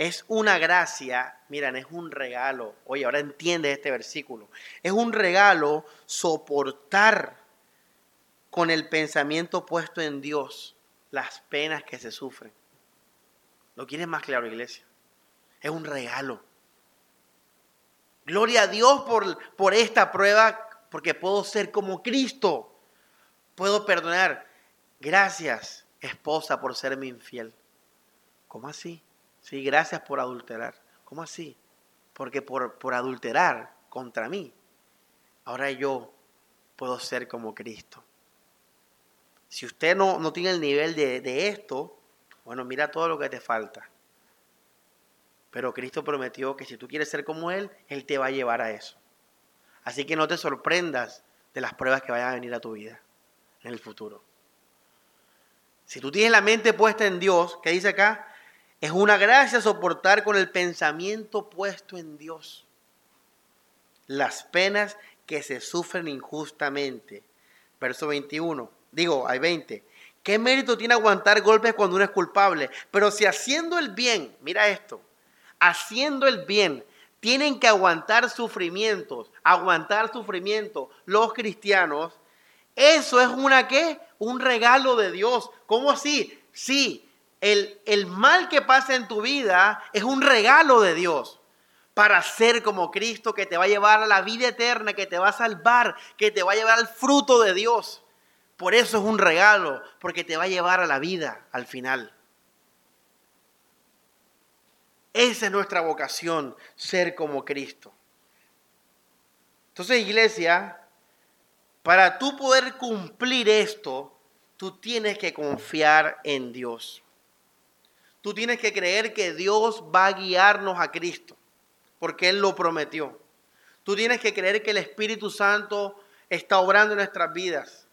Es una gracia, miren, es un regalo. Oye, ahora entiende este versículo. Es un regalo soportar con el pensamiento puesto en Dios las penas que se sufren. ¿Lo quieres más claro, iglesia? Es un regalo. Gloria a Dios por, por esta prueba porque puedo ser como Cristo. Puedo perdonar. Gracias, esposa, por serme infiel. ¿Cómo así? Sí, gracias por adulterar. ¿Cómo así? Porque por, por adulterar contra mí, ahora yo puedo ser como Cristo. Si usted no, no tiene el nivel de, de esto, bueno, mira todo lo que te falta. Pero Cristo prometió que si tú quieres ser como Él, Él te va a llevar a eso. Así que no te sorprendas de las pruebas que vayan a venir a tu vida en el futuro. Si tú tienes la mente puesta en Dios, ¿qué dice acá? Es una gracia soportar con el pensamiento puesto en Dios las penas que se sufren injustamente. Verso 21. Digo, hay 20. ¿Qué mérito tiene aguantar golpes cuando uno es culpable? Pero si haciendo el bien, mira esto, haciendo el bien tienen que aguantar sufrimientos, aguantar sufrimiento los cristianos, eso es una qué? Un regalo de Dios. ¿Cómo así? Sí, el, mal que pasa en tu vida es un regalo de Dios para ser como Cristo que te va a llevar a la vida eterna, que te va a salvar, que te va a llevar al fruto de Dios. Por eso es un regalo, porque te va a llevar a la vida al final. Esa es nuestra vocación, ser como Cristo. Entonces, iglesia, para tú poder cumplir esto, tú tienes que confiar en Dios. Tú tienes que creer que Dios va a guiarnos a Cristo, porque Él lo prometió. Tú tienes que creer que el Espíritu Santo está obrando en nuestras vidas.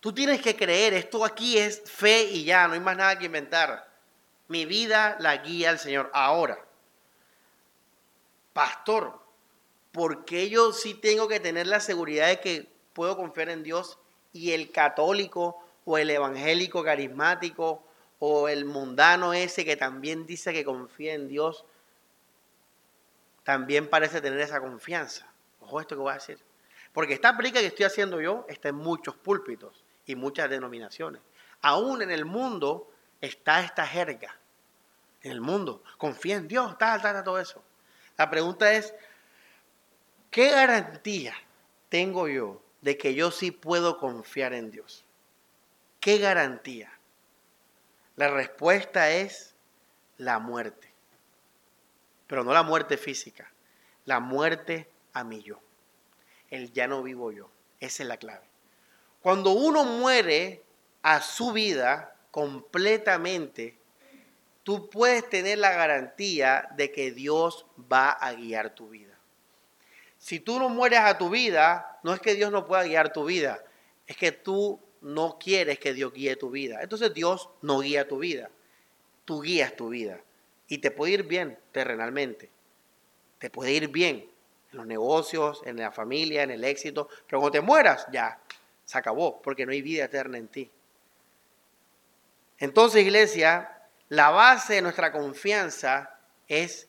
Tú tienes que creer, esto aquí es fe y ya, no hay más nada que inventar. Mi vida la guía el Señor. Ahora, pastor, ¿por qué yo sí tengo que tener la seguridad de que puedo confiar en Dios y el católico o el evangélico carismático o el mundano ese que también dice que confía en Dios, también parece tener esa confianza? Ojo esto que voy a decir. Porque esta aplica que estoy haciendo yo está en muchos púlpitos y muchas denominaciones. Aún en el mundo está esta jerga en el mundo. Confía en Dios, tal, tal, tal, todo eso. La pregunta es, ¿qué garantía tengo yo de que yo sí puedo confiar en Dios? ¿Qué garantía? La respuesta es la muerte. Pero no la muerte física, la muerte a mí yo. El ya no vivo yo. Esa es la clave. Cuando uno muere a su vida, completamente, tú puedes tener la garantía de que Dios va a guiar tu vida. Si tú no mueres a tu vida, no es que Dios no pueda guiar tu vida, es que tú no quieres que Dios guíe tu vida. Entonces Dios no guía tu vida, tú guías tu vida. Y te puede ir bien terrenalmente, te puede ir bien en los negocios, en la familia, en el éxito, pero cuando te mueras, ya, se acabó, porque no hay vida eterna en ti. Entonces, iglesia, la base de nuestra confianza es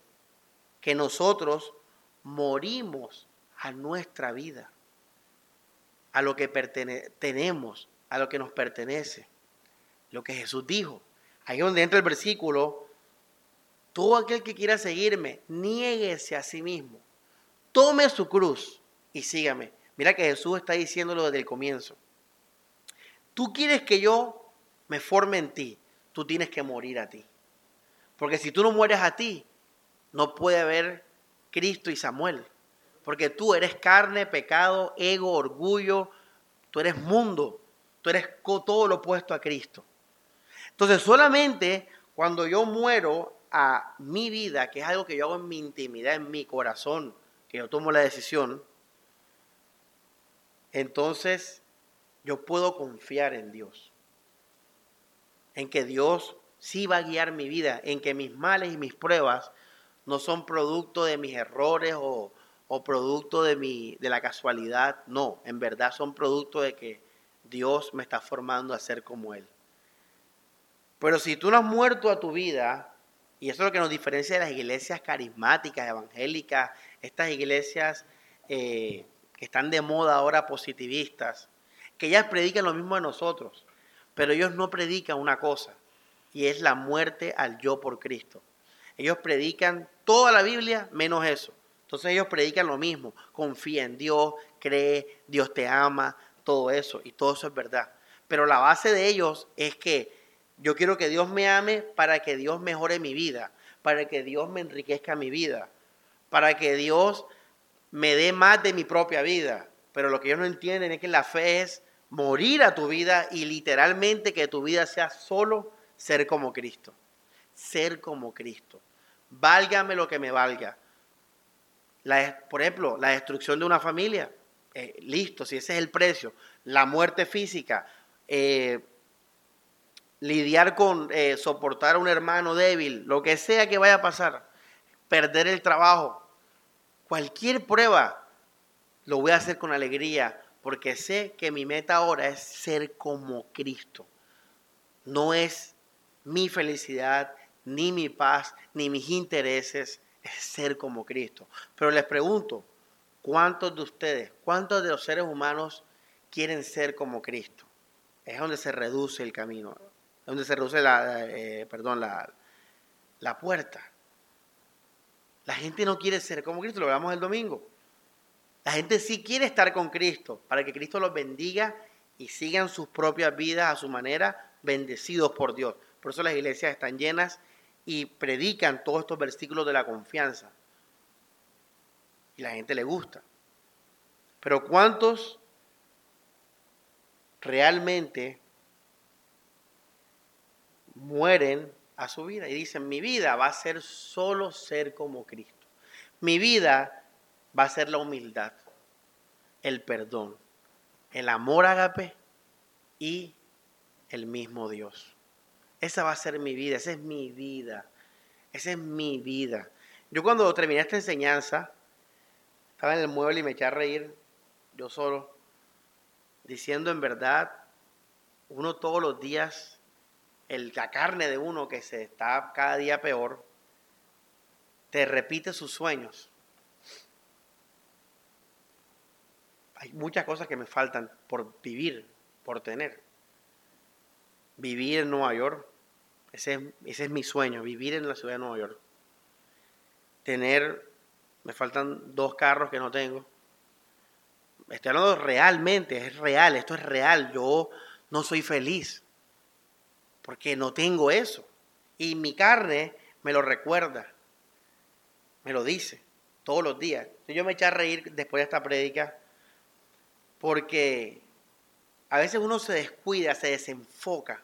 que nosotros morimos a nuestra vida, a lo que tenemos, a lo que nos pertenece, lo que Jesús dijo. Ahí donde entra el versículo, todo aquel que quiera seguirme, niéguese a sí mismo, tome su cruz y sígame. Mira que Jesús está diciéndolo desde el comienzo. Tú quieres que yo me forme en ti, tú tienes que morir a ti. Porque si tú no mueres a ti, no puede haber Cristo y Samuel. Porque tú eres carne, pecado, ego, orgullo, tú eres mundo, tú eres todo lo opuesto a Cristo. Entonces solamente cuando yo muero a mi vida, que es algo que yo hago en mi intimidad, en mi corazón, que yo tomo la decisión, entonces yo puedo confiar en Dios en que Dios sí va a guiar mi vida, en que mis males y mis pruebas no son producto de mis errores o, producto de, mi, de la casualidad, no, en verdad son producto de que Dios me está formando a ser como Él. Pero si tú no has muerto a tu vida, y eso es lo que nos diferencia de las iglesias carismáticas, evangélicas, estas iglesias eh, que están de moda ahora positivistas, que ellas predican lo mismo de nosotros. Pero ellos no predican una cosa, y es la muerte al yo por Cristo. Ellos predican toda la Biblia menos eso. Entonces ellos predican lo mismo, confía en Dios, cree, Dios te ama, todo eso, y todo eso es verdad. Pero la base de ellos es que yo quiero que Dios me ame para que Dios mejore mi vida, para que Dios me enriquezca mi vida, para que Dios me dé más de mi propia vida. Pero lo que ellos no entienden es que la fe es morir a tu vida y literalmente que tu vida sea solo ser como Cristo. Ser como Cristo. Válgame lo que me valga. La, por ejemplo, la destrucción de una familia. Eh, listo, si ese es el precio. La muerte física. Eh, lidiar con eh, soportar a un hermano débil. Lo que sea que vaya a pasar. Perder el trabajo. Cualquier prueba lo voy a hacer con alegría porque sé que mi meta ahora es ser como Cristo. No es mi felicidad, ni mi paz, ni mis intereses, es ser como Cristo. Pero les pregunto, ¿cuántos de ustedes, cuántos de los seres humanos quieren ser como Cristo? Es donde se reduce el camino, es donde se reduce la, eh, perdón, la, la puerta. La gente no quiere ser como Cristo, lo hablamos el domingo. La gente sí quiere estar con Cristo para que Cristo los bendiga y sigan sus propias vidas a su manera, bendecidos por Dios. Por eso las iglesias están llenas y predican todos estos versículos de la confianza. Y la gente le gusta. Pero ¿cuántos realmente mueren a su vida y dicen, mi vida va a ser solo ser como Cristo? Mi vida va a ser la humildad, el perdón, el amor agape y el mismo Dios. Esa va a ser mi vida, esa es mi vida, esa es mi vida. Yo cuando terminé esta enseñanza, estaba en el mueble y me eché a reír yo solo, diciendo en verdad, uno todos los días, el, la carne de uno que se está cada día peor, te repite sus sueños. hay muchas cosas que me faltan por vivir, por tener. Vivir en Nueva York, ese es, ese es mi sueño, vivir en la ciudad de Nueva York. Tener, me faltan dos carros que no tengo. Estoy hablando realmente, es real, esto es real. Yo no soy feliz porque no tengo eso. Y mi carne me lo recuerda, me lo dice todos los días. Yo me eché a reír después de esta prédica porque a veces uno se descuida, se desenfoca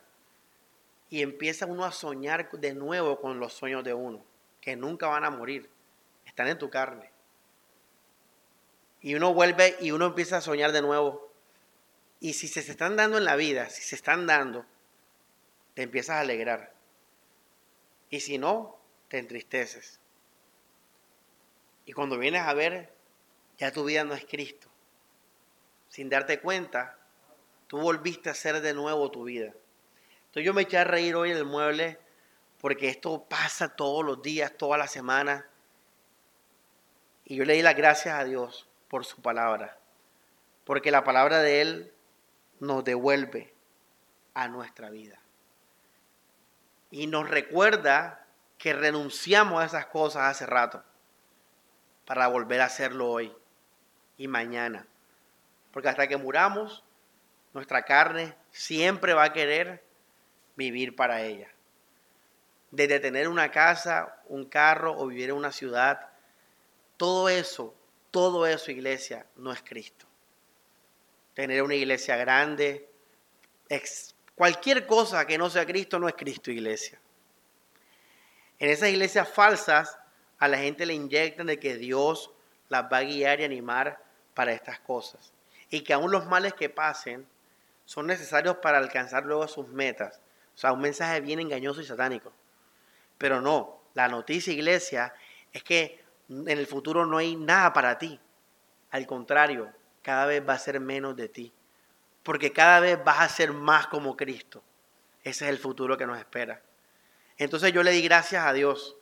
y empieza uno a soñar de nuevo con los sueños de uno, que nunca van a morir, están en tu carne. Y uno vuelve y uno empieza a soñar de nuevo. Y si se están dando en la vida, si se están dando, te empiezas a alegrar. Y si no, te entristeces. Y cuando vienes a ver, ya tu vida no es Cristo sin darte cuenta, tú volviste a hacer de nuevo tu vida. Entonces yo me eché a reír hoy en el mueble porque esto pasa todos los días, toda la semana. Y yo le di las gracias a Dios por su palabra, porque la palabra de Él nos devuelve a nuestra vida. Y nos recuerda que renunciamos a esas cosas hace rato para volver a hacerlo hoy y mañana. Porque hasta que muramos, nuestra carne siempre va a querer vivir para ella. Desde tener una casa, un carro o vivir en una ciudad, todo eso, todo eso, iglesia, no es Cristo. Tener una iglesia grande, cualquier cosa que no sea Cristo no es Cristo, iglesia. En esas iglesias falsas, a la gente le inyectan de que Dios las va a guiar y animar para estas cosas. Y que aún los males que pasen son necesarios para alcanzar luego sus metas. O sea, un mensaje bien engañoso y satánico. Pero no, la noticia, iglesia, es que en el futuro no hay nada para ti. Al contrario, cada vez va a ser menos de ti. Porque cada vez vas a ser más como Cristo. Ese es el futuro que nos espera. Entonces yo le di gracias a Dios.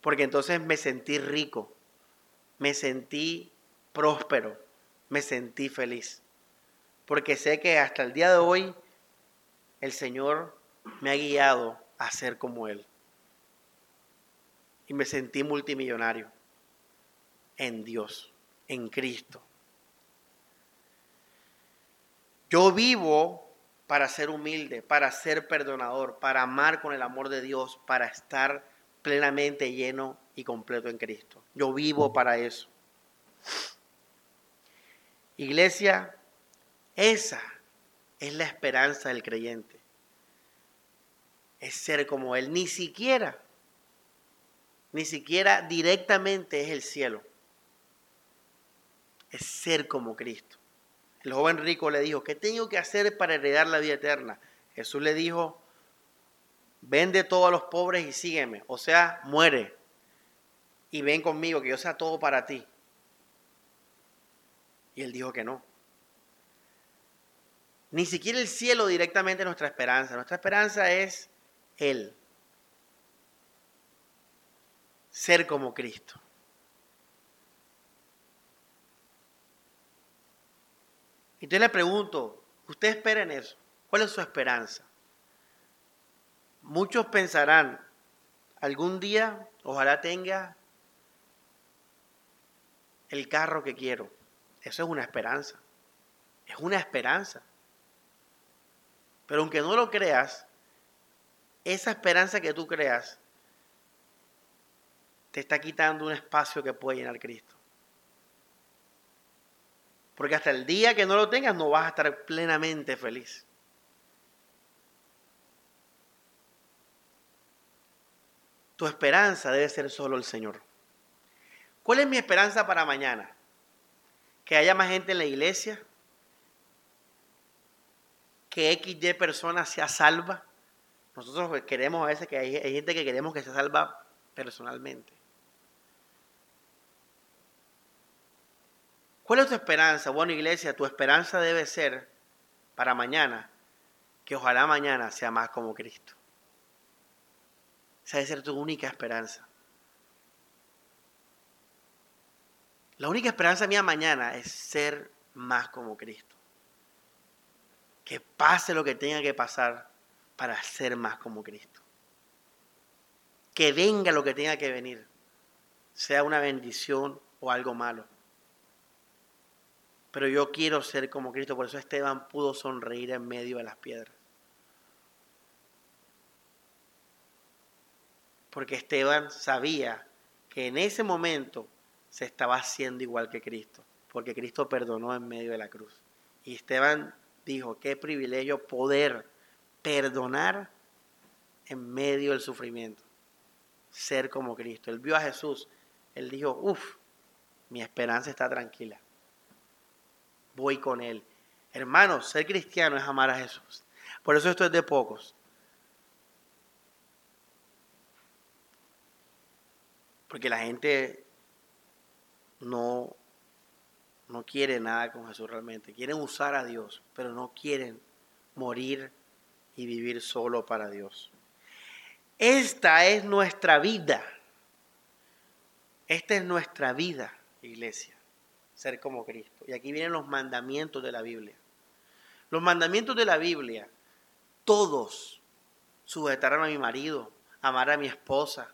Porque entonces me sentí rico. Me sentí próspero. Me sentí feliz. Porque sé que hasta el día de hoy el Señor me ha guiado a ser como Él. Y me sentí multimillonario en Dios, en Cristo. Yo vivo para ser humilde, para ser perdonador, para amar con el amor de Dios, para estar plenamente lleno y completo en Cristo. Yo vivo para eso. Iglesia, esa es la esperanza del creyente. Es ser como Él. Ni siquiera, ni siquiera directamente es el cielo. Es ser como Cristo. El joven rico le dijo, ¿qué tengo que hacer para heredar la vida eterna? Jesús le dijo, vende todo a los pobres y sígueme. O sea, muere. Y ven conmigo, que yo sea todo para ti. Y él dijo que no. Ni siquiera el cielo directamente es nuestra esperanza. Nuestra esperanza es Él. Ser como Cristo. Yo le pregunto, ¿usted espera en eso? ¿Cuál es su esperanza? Muchos pensarán, algún día ojalá tenga el carro que quiero. Eso es una esperanza. Es una esperanza. Pero aunque no lo creas, esa esperanza que tú creas te está quitando un espacio que puede llenar Cristo. Porque hasta el día que no lo tengas no vas a estar plenamente feliz. Tu esperanza debe ser solo el Señor. ¿Cuál es mi esperanza para mañana? Que haya más gente en la iglesia, que XY persona sea salva. Nosotros queremos a veces que hay, gente que queremos que se salva personalmente. ¿Cuál es tu esperanza? Bueno, iglesia, tu esperanza debe ser para mañana, que ojalá mañana sea más como Cristo. Esa debe ser tu única esperanza. La única esperanza mía mañana es ser más como Cristo que pase lo que tenga que pasar para ser más como Cristo. Que venga lo que tenga que venir, sea una bendición o algo malo. Pero yo quiero ser como Cristo, por eso Esteban pudo sonreír en medio de las piedras. Porque Esteban sabía que en ese momento se estaba haciendo igual que Cristo, porque Cristo perdonó en medio de la cruz. Y Esteban dijo, qué privilegio poder perdonar en medio del sufrimiento, ser como Cristo. Él vio a Jesús, él dijo, uff, mi esperanza está tranquila, voy con Él. Hermanos, ser cristiano es amar a Jesús. Por eso esto es de pocos. Porque la gente no no quieren nada con Jesús realmente. Quieren usar a Dios, pero no quieren morir y vivir solo para Dios. Esta es nuestra vida. Esta es nuestra vida, iglesia, ser como Cristo. Y aquí vienen los mandamientos de la Biblia. Los mandamientos de la Biblia, todos, sujetar a mi marido, amar a mi esposa,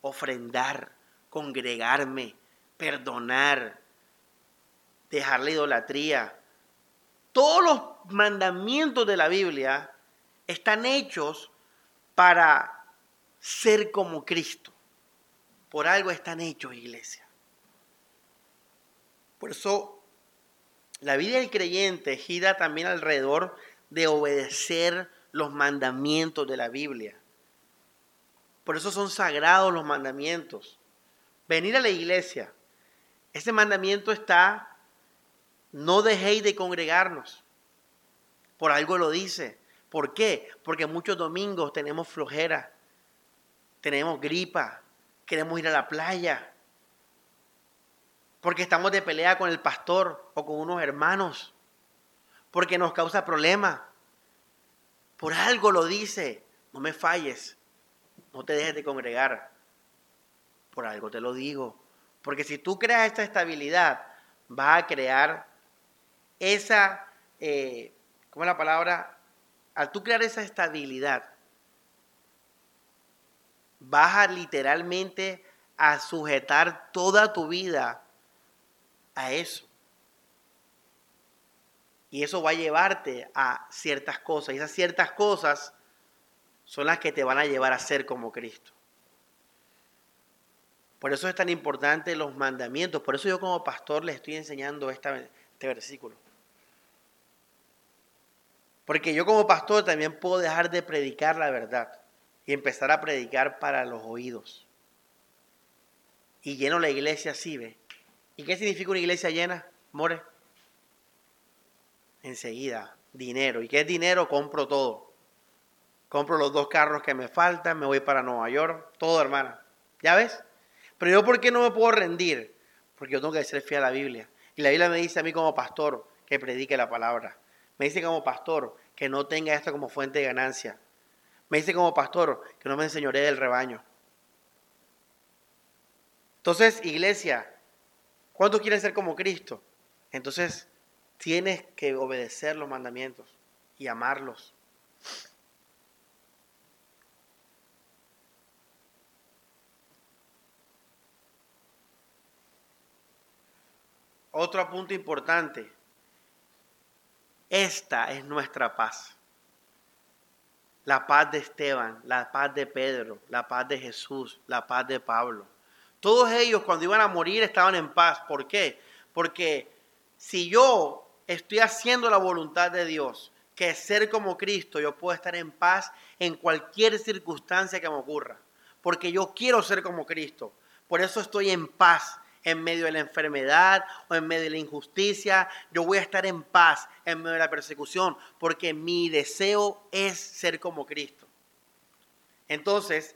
ofrendar, congregarme, perdonar, dejar la idolatría. Todos los mandamientos de la Biblia están hechos para ser como Cristo. Por algo están hechos, iglesia. Por eso la vida del creyente gira también alrededor de obedecer los mandamientos de la Biblia. Por eso son sagrados los mandamientos. Venir a la iglesia. Ese mandamiento está, no dejéis de congregarnos. Por algo lo dice. ¿Por qué? Porque muchos domingos tenemos flojera, tenemos gripa, queremos ir a la playa, porque estamos de pelea con el pastor o con unos hermanos, porque nos causa problemas. Por algo lo dice, no me falles, no te dejes de congregar. Por algo te lo digo, porque si tú creas esta estabilidad, vas a crear esa, eh, ¿cómo es la palabra? Al tú crear esa estabilidad, vas a literalmente a sujetar toda tu vida a eso. Y eso va a llevarte a ciertas cosas. Y esas ciertas cosas son las que te van a llevar a ser como Cristo. Por eso es tan importante los mandamientos. Por eso yo como pastor les estoy enseñando este versículo. Porque yo como pastor también puedo dejar de predicar la verdad y empezar a predicar para los oídos. Y lleno la iglesia así, ¿ve? ¿Y qué significa una iglesia llena, more? Enseguida, dinero. ¿Y qué es dinero? Compro todo. Compro los dos carros que me faltan, me voy para Nueva York, todo, hermana. ¿Ya ves? Pero yo, ¿por qué no me puedo rendir? Porque yo tengo que ser fiel a la Biblia. Y la Biblia me dice a mí como pastor que predique la palabra. Me dice como pastor que no tenga esto como fuente de ganancia. Me dice como pastor que no me enseñoré del rebaño. Entonces, iglesia, ¿cuántos quieren ser como Cristo? Entonces, tienes que obedecer los mandamientos y amarlos. Otro punto importante. Esta es nuestra paz la paz de Esteban, la paz de Pedro, la paz de Jesús, la paz de Pablo. Todos ellos cuando iban a morir estaban en paz. ¿Por qué? Porque si yo estoy haciendo la voluntad de Dios, que es ser como Cristo, yo puedo estar en paz en cualquier circunstancia que me ocurra. Porque yo quiero ser como Cristo. Por eso estoy en paz en medio de la enfermedad o en medio de la injusticia. Yo voy a estar en paz en medio de la persecución porque mi deseo es ser como Cristo. Entonces,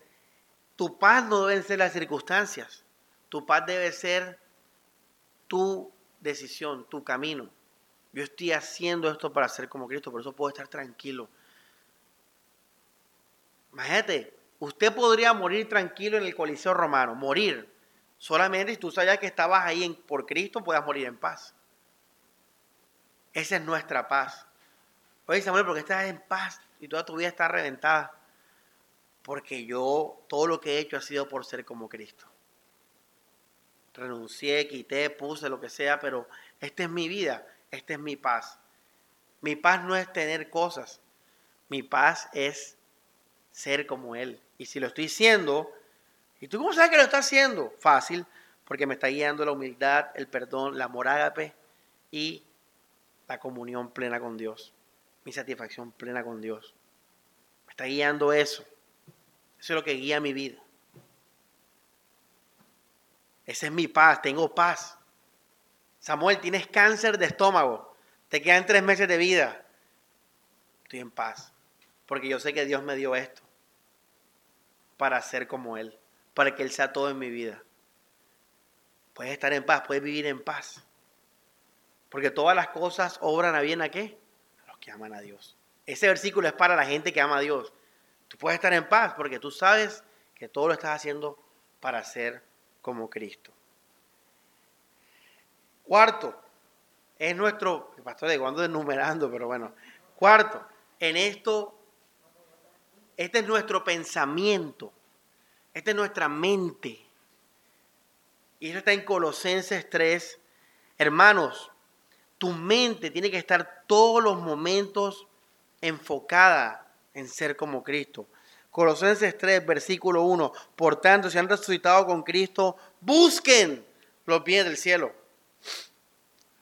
tu paz no deben ser las circunstancias. Tu paz debe ser tu decisión, tu camino. Yo estoy haciendo esto para ser como Cristo, por eso puedo estar tranquilo. Imagínate, usted podría morir tranquilo en el Coliseo Romano, morir, Solamente si tú sabías que estabas ahí por Cristo, puedas morir en paz. Esa es nuestra paz. Oye, Samuel, ¿por qué estás en paz y toda tu vida está reventada? Porque yo, todo lo que he hecho ha sido por ser como Cristo. Renuncié, quité, puse lo que sea, pero esta es mi vida, esta es mi paz. Mi paz no es tener cosas, mi paz es ser como Él. Y si lo estoy siendo, ¿Y tú cómo sabes que lo está haciendo? Fácil, porque me está guiando la humildad, el perdón, la morágape y la comunión plena con Dios, mi satisfacción plena con Dios. Me está guiando eso. Eso es lo que guía mi vida. Esa es mi paz, tengo paz. Samuel, tienes cáncer de estómago, te quedan tres meses de vida. Estoy en paz, porque yo sé que Dios me dio esto para ser como Él para que Él sea todo en mi vida. Puedes estar en paz, puedes vivir en paz. Porque todas las cosas obran a bien a qué? A los que aman a Dios. Ese versículo es para la gente que ama a Dios. Tú puedes estar en paz porque tú sabes que todo lo estás haciendo para ser como Cristo. Cuarto, es nuestro, pastor de cuando enumerando, pero bueno. Cuarto, en esto, este es nuestro pensamiento, esta es nuestra mente. Y eso está en Colosenses 3. Hermanos, tu mente tiene que estar todos los momentos enfocada en ser como Cristo. Colosenses 3, versículo 1. Por tanto, si han resucitado con Cristo, busquen los pies del cielo.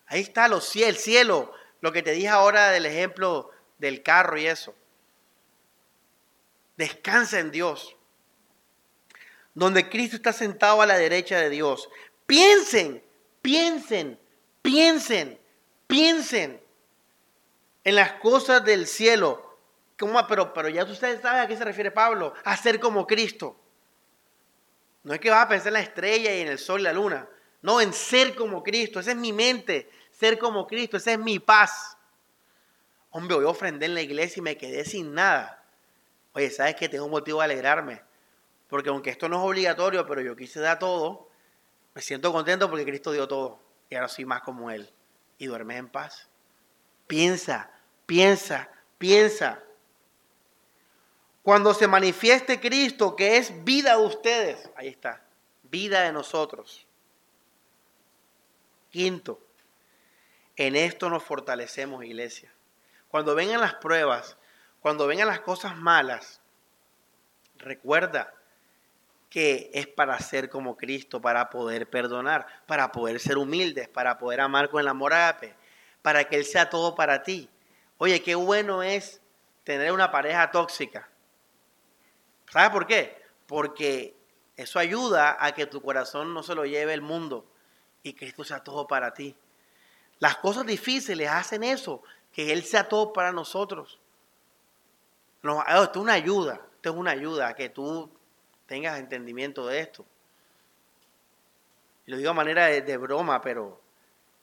Ahí está el cielo, lo que te dije ahora del ejemplo del carro y eso. Descansa en Dios. Donde Cristo está sentado a la derecha de Dios. Piensen, piensen, piensen, piensen en las cosas del cielo. Pero, pero ya ustedes saben a qué se refiere Pablo. A ser como Cristo. No es que vas a pensar en la estrella y en el sol y la luna. No, en ser como Cristo. Esa es mi mente. Ser como Cristo. Esa es mi paz. Hombre, hoy ofrendé en la iglesia y me quedé sin nada. Oye, ¿sabes que Tengo un motivo de alegrarme. Porque aunque esto no es obligatorio, pero yo quise dar todo, me siento contento porque Cristo dio todo. Y ahora soy más como Él. Y duermes en paz. Piensa, piensa, piensa. Cuando se manifieste Cristo, que es vida de ustedes, ahí está, vida de nosotros. Quinto, en esto nos fortalecemos, iglesia. Cuando vengan las pruebas, cuando vengan las cosas malas, recuerda que es para ser como Cristo, para poder perdonar, para poder ser humildes, para poder amar con el amor ágape, para que Él sea todo para ti. Oye, qué bueno es tener una pareja tóxica. ¿Sabes por qué? Porque eso ayuda a que tu corazón no se lo lleve el mundo y que esto sea todo para ti. Las cosas difíciles hacen eso, que Él sea todo para nosotros. No, esto es una ayuda, esto es una ayuda a que tú tengas entendimiento de esto. Lo digo a manera de, de broma, pero,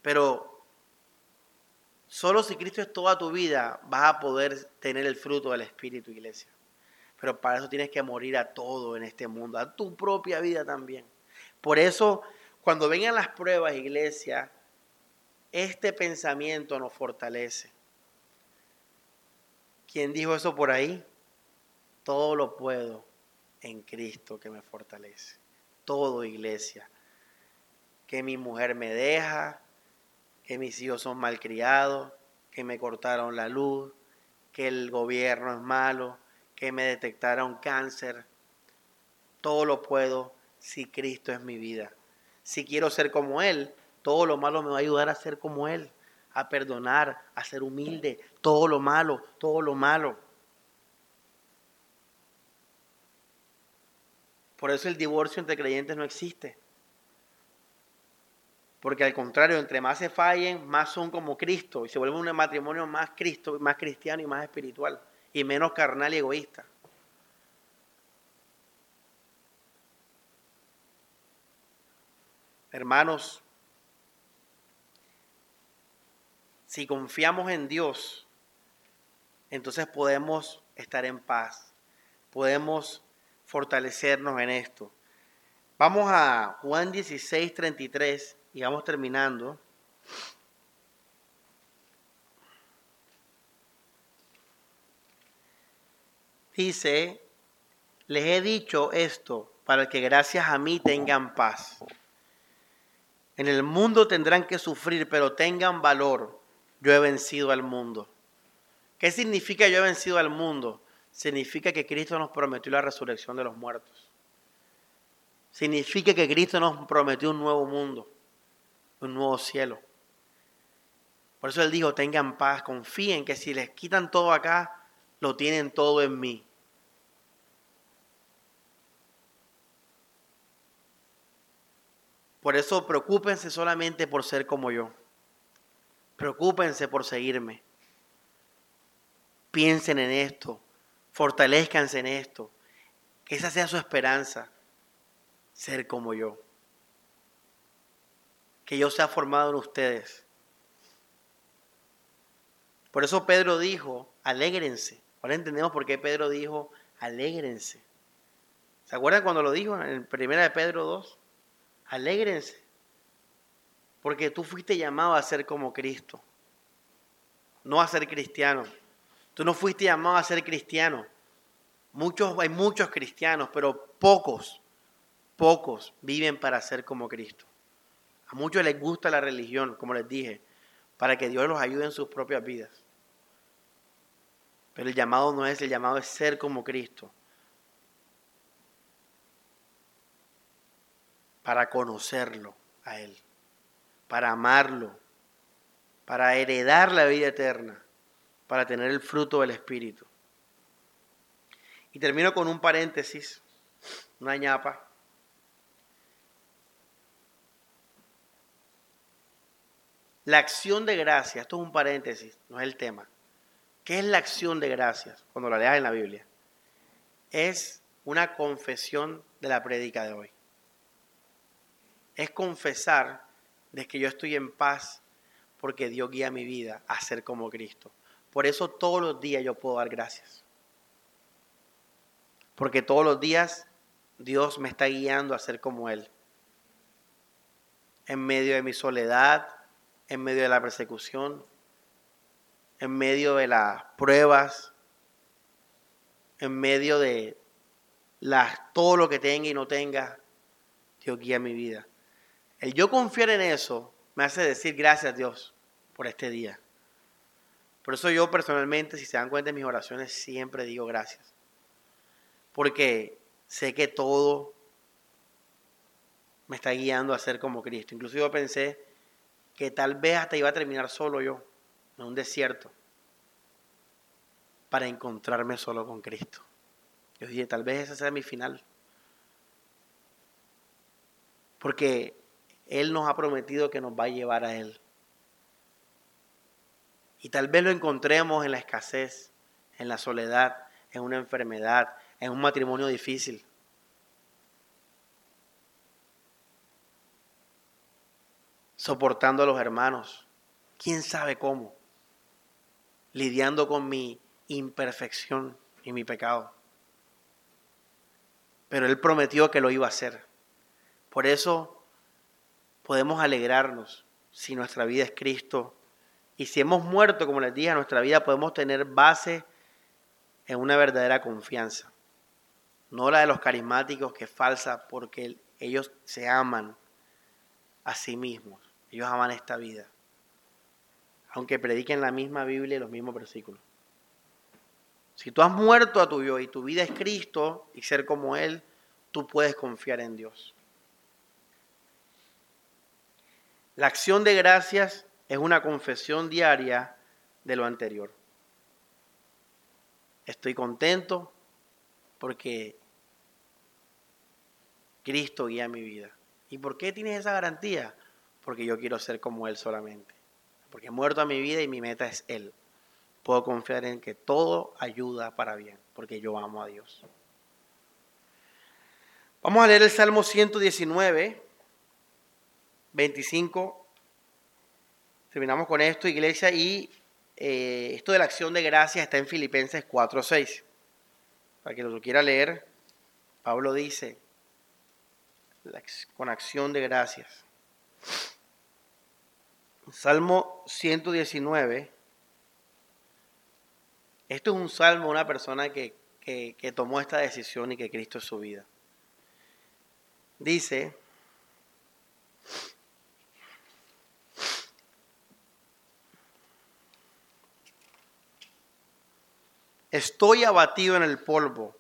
pero Solo si Cristo es toda tu vida vas a poder tener el fruto del Espíritu, iglesia. Pero para eso tienes que morir a todo en este mundo, a tu propia vida también. Por eso, cuando vengan las pruebas, iglesia, este pensamiento nos fortalece. ¿Quién dijo eso por ahí? Todo lo puedo en Cristo que me fortalece. Todo, iglesia. Que mi mujer me deja, que mis hijos son malcriados, que me cortaron la luz, que el gobierno es malo, que me detectaron cáncer. Todo lo puedo si Cristo es mi vida. Si quiero ser como Él, todo lo malo me va a ayudar a ser como Él, a perdonar, a ser humilde, todo lo malo, todo lo malo. Por eso el divorcio entre creyentes no existe. Porque al contrario, entre más se fallen, más son como Cristo y se vuelve un matrimonio más Cristo, más cristiano y más espiritual y menos carnal y egoísta. Hermanos, si confiamos en Dios, entonces podemos estar en paz, podemos fortalecernos en esto. Vamos a Juan 16, 33 y vamos terminando. Dice, les he dicho esto para que gracias a mí tengan paz. En el mundo tendrán que sufrir, pero tengan valor. Yo he vencido al mundo. ¿Qué significa yo he vencido al mundo? Significa que Cristo nos prometió la resurrección de los muertos. Significa que Cristo nos prometió un nuevo mundo un nuevo cielo. Por eso él dijo, tengan paz, confíen que si les quitan todo acá, lo tienen todo en mí. Por eso preocúpense solamente por ser como yo. Preocúpense por seguirme. Piensen en esto. Fortalezcanse en esto. Que esa sea su esperanza. Ser como yo que yo sea formado en ustedes. Por eso Pedro dijo alégrense. Ahora entendemos por qué Pedro dijo, alégrense. ¿Se acuerdan cuando lo dijo en primera de Pedro 2? Alégrense. Porque tú fuiste llamado a ser como Cristo, no a ser cristiano. Tú no fuiste llamado a ser cristiano. Muchos, hay muchos cristianos, pero pocos, pocos viven para ser como Cristo. A muchos les gusta la religión, como les dije, para que Dios los ayude en sus propias vidas. Pero el llamado no es, el llamado es ser como Cristo. Para conocerlo a Él, para amarlo, para heredar la vida eterna, para tener el fruto del Espíritu. Y termino con un paréntesis, una ñapa. La acción de gracias, esto es un paréntesis, no es el tema. ¿Qué es la acción de gracias cuando la leas en la Biblia? Es una confesión de la prédica de hoy. Es confesar de que yo estoy en paz porque Dios guía mi vida a ser como Cristo. Por eso todos los días yo puedo dar gracias. Porque todos los días Dios me está guiando a ser como Él. En medio de mi soledad, en medio de la persecución, en medio de las pruebas, en medio de las, todo lo que tenga y no tenga, Dios guía mi vida. El yo confiar en eso me hace decir gracias a Dios por este día. Por eso yo personalmente, si se dan cuenta de mis oraciones, siempre digo gracias. Porque sé que todo me está guiando a ser como Cristo. Incluso yo pensé que tal vez hasta iba a terminar solo yo en un desierto para encontrarme solo con Cristo. Yo dije, tal vez ese sea mi final. Porque Él nos ha prometido que nos va a llevar a Él. Y tal vez lo encontremos en la escasez, en la soledad, en una enfermedad, en un matrimonio difícil. Soportando a los hermanos, quién sabe cómo, lidiando con mi imperfección y mi pecado. Pero Él prometió que lo iba a hacer. Por eso podemos alegrarnos si nuestra vida es Cristo. Y si hemos muerto, como les dije, nuestra vida podemos tener base en una verdadera confianza. No la de los carismáticos que es falsa porque ellos se aman a sí mismos. Ellos aman esta vida. Aunque prediquen la misma Biblia y los mismos versículos. Si tú has muerto a tu yo y tu vida es Cristo y ser como Él, tú puedes confiar en Dios. La acción de gracias es una confesión diaria de lo anterior. Estoy contento porque Cristo guía mi vida. ¿Y por qué tienes esa garantía? Porque yo quiero ser como Él solamente. Porque he muerto a mi vida y mi meta es Él puedo confiar en que todo ayuda para bien, porque yo amo a Dios. Vamos a leer el Salmo 119, 25. Terminamos con esto, iglesia, y eh, esto de la acción de gracia está en Filipenses 4, 6. Para que lo quiera leer, Pablo dice, con acción de gracias. Salmo 119, esto es un salmo de una persona que, que tomó esta decisión y que Cristo es su vida. Dice, Estoy abatido en el polvo.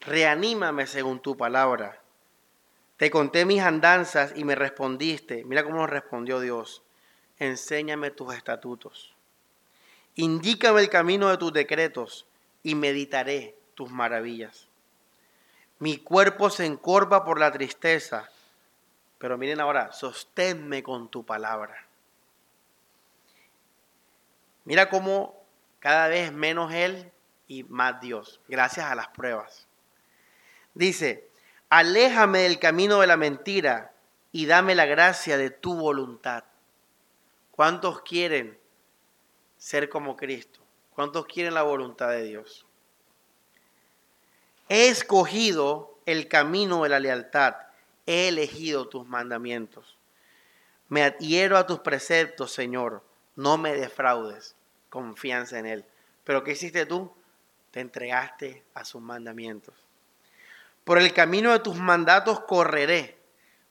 Reanímame según tu palabra. Te conté mis andanzas y me respondiste. Mira cómo nos respondió Dios. Enséñame tus estatutos. Indícame el camino de tus decretos y meditaré tus maravillas. Mi cuerpo se encorva por la tristeza, pero miren ahora, sosténme con tu palabra. Mira cómo cada vez menos Él y más Dios, gracias a las pruebas. Dice, aléjame del camino de la mentira y dame la gracia de tu voluntad. ¿Cuántos quieren ser como Cristo? ¿Cuántos quieren la voluntad de Dios? He escogido el camino de la lealtad. He elegido tus mandamientos. Me adhiero a tus preceptos, Señor. No me defraudes. Confianza en Él. Pero ¿qué hiciste tú? Te entregaste a sus mandamientos. Por el camino de tus mandatos correré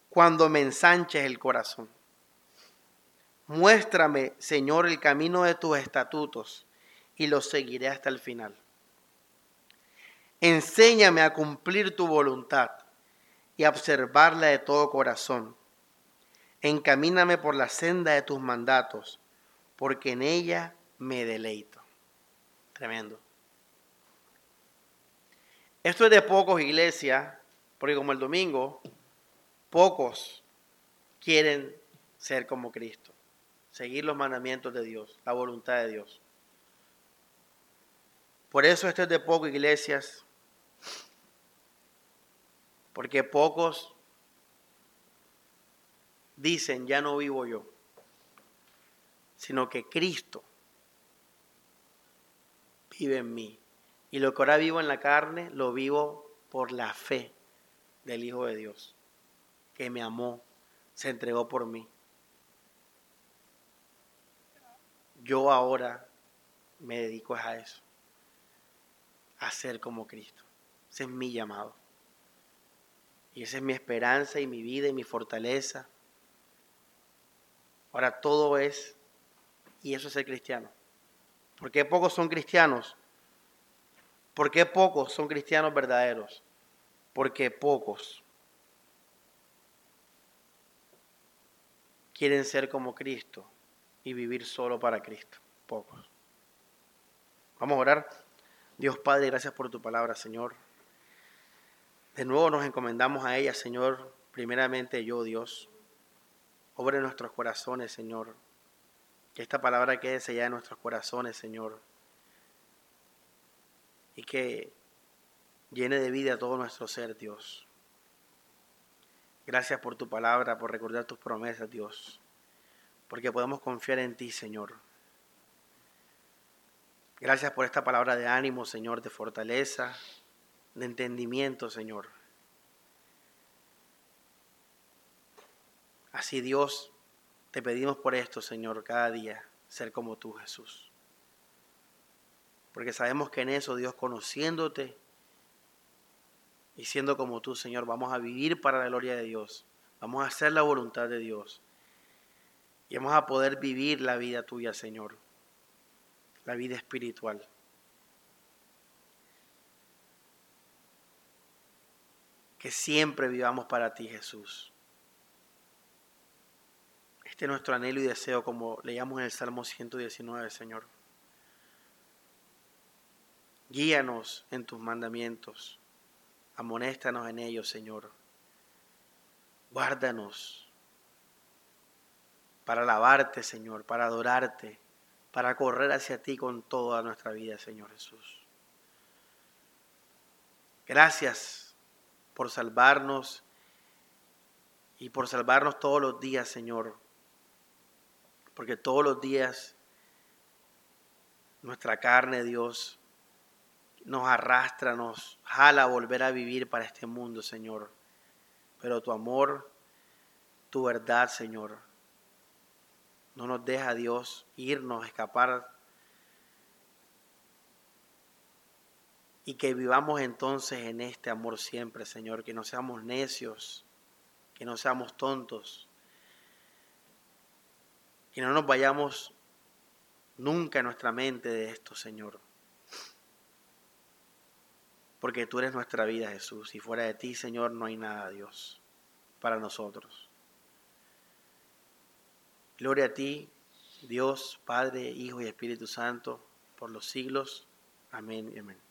cuando me ensanches el corazón. Muéstrame, Señor, el camino de tus estatutos y los seguiré hasta el final. Enséñame a cumplir tu voluntad y a observarla de todo corazón. Encamíname por la senda de tus mandatos, porque en ella me deleito. Tremendo. Esto es de pocos, iglesia, porque como el domingo, pocos quieren ser como Cristo, seguir los mandamientos de Dios, la voluntad de Dios. Por eso esto es de pocos, iglesias, porque pocos dicen, ya no vivo yo, sino que Cristo vive en mí. Y lo que ahora vivo en la carne, lo vivo por la fe del Hijo de Dios, que me amó, se entregó por mí. Yo ahora me dedico a eso, a ser como Cristo. Ese es mi llamado. Y esa es mi esperanza y mi vida y mi fortaleza. Ahora todo es, y eso es ser cristiano. ¿Por qué pocos son cristianos? ¿Por qué pocos son cristianos verdaderos? Porque pocos quieren ser como Cristo y vivir solo para Cristo. Pocos. Vamos a orar. Dios Padre, gracias por tu palabra, Señor. De nuevo nos encomendamos a ella, Señor, primeramente yo, Dios. Obre nuestros corazones, Señor. Que esta palabra quede sellada en nuestros corazones, Señor. Y que llene de vida todo nuestro ser, Dios. Gracias por tu palabra, por recordar tus promesas, Dios. Porque podemos confiar en ti, Señor. Gracias por esta palabra de ánimo, Señor, de fortaleza, de entendimiento, Señor. Así Dios, te pedimos por esto, Señor, cada día, ser como tú, Jesús. Porque sabemos que en eso, Dios, conociéndote y siendo como tú, Señor, vamos a vivir para la gloria de Dios. Vamos a hacer la voluntad de Dios. Y vamos a poder vivir la vida tuya, Señor. La vida espiritual. que siempre vivamos para ti, Jesús. Este es nuestro anhelo y deseo, como leíamos en el Salmo 119, Señor. Guíanos en tus mandamientos, amonéstanos en ellos, Señor. Guárdanos para alabarte, Señor, para adorarte, para correr hacia ti con toda nuestra vida, Señor Jesús. Gracias por salvarnos y por salvarnos todos los días, Señor. Porque todos los días nuestra carne, Dios, nos arrastra, nos jala volver a vivir para este mundo, Señor. Pero tu amor, tu verdad, Señor, no nos deja, Dios, irnos, escapar y que vivamos entonces en este amor siempre, Señor, que no seamos necios, que no seamos tontos, que no nos vayamos nunca en nuestra mente de esto, Señor. Porque tú eres nuestra vida, Jesús, y fuera de ti, Señor, no hay nada, Dios, para nosotros. Gloria a ti, Dios, Padre, Hijo y Espíritu Santo, por los siglos. Amén y amén.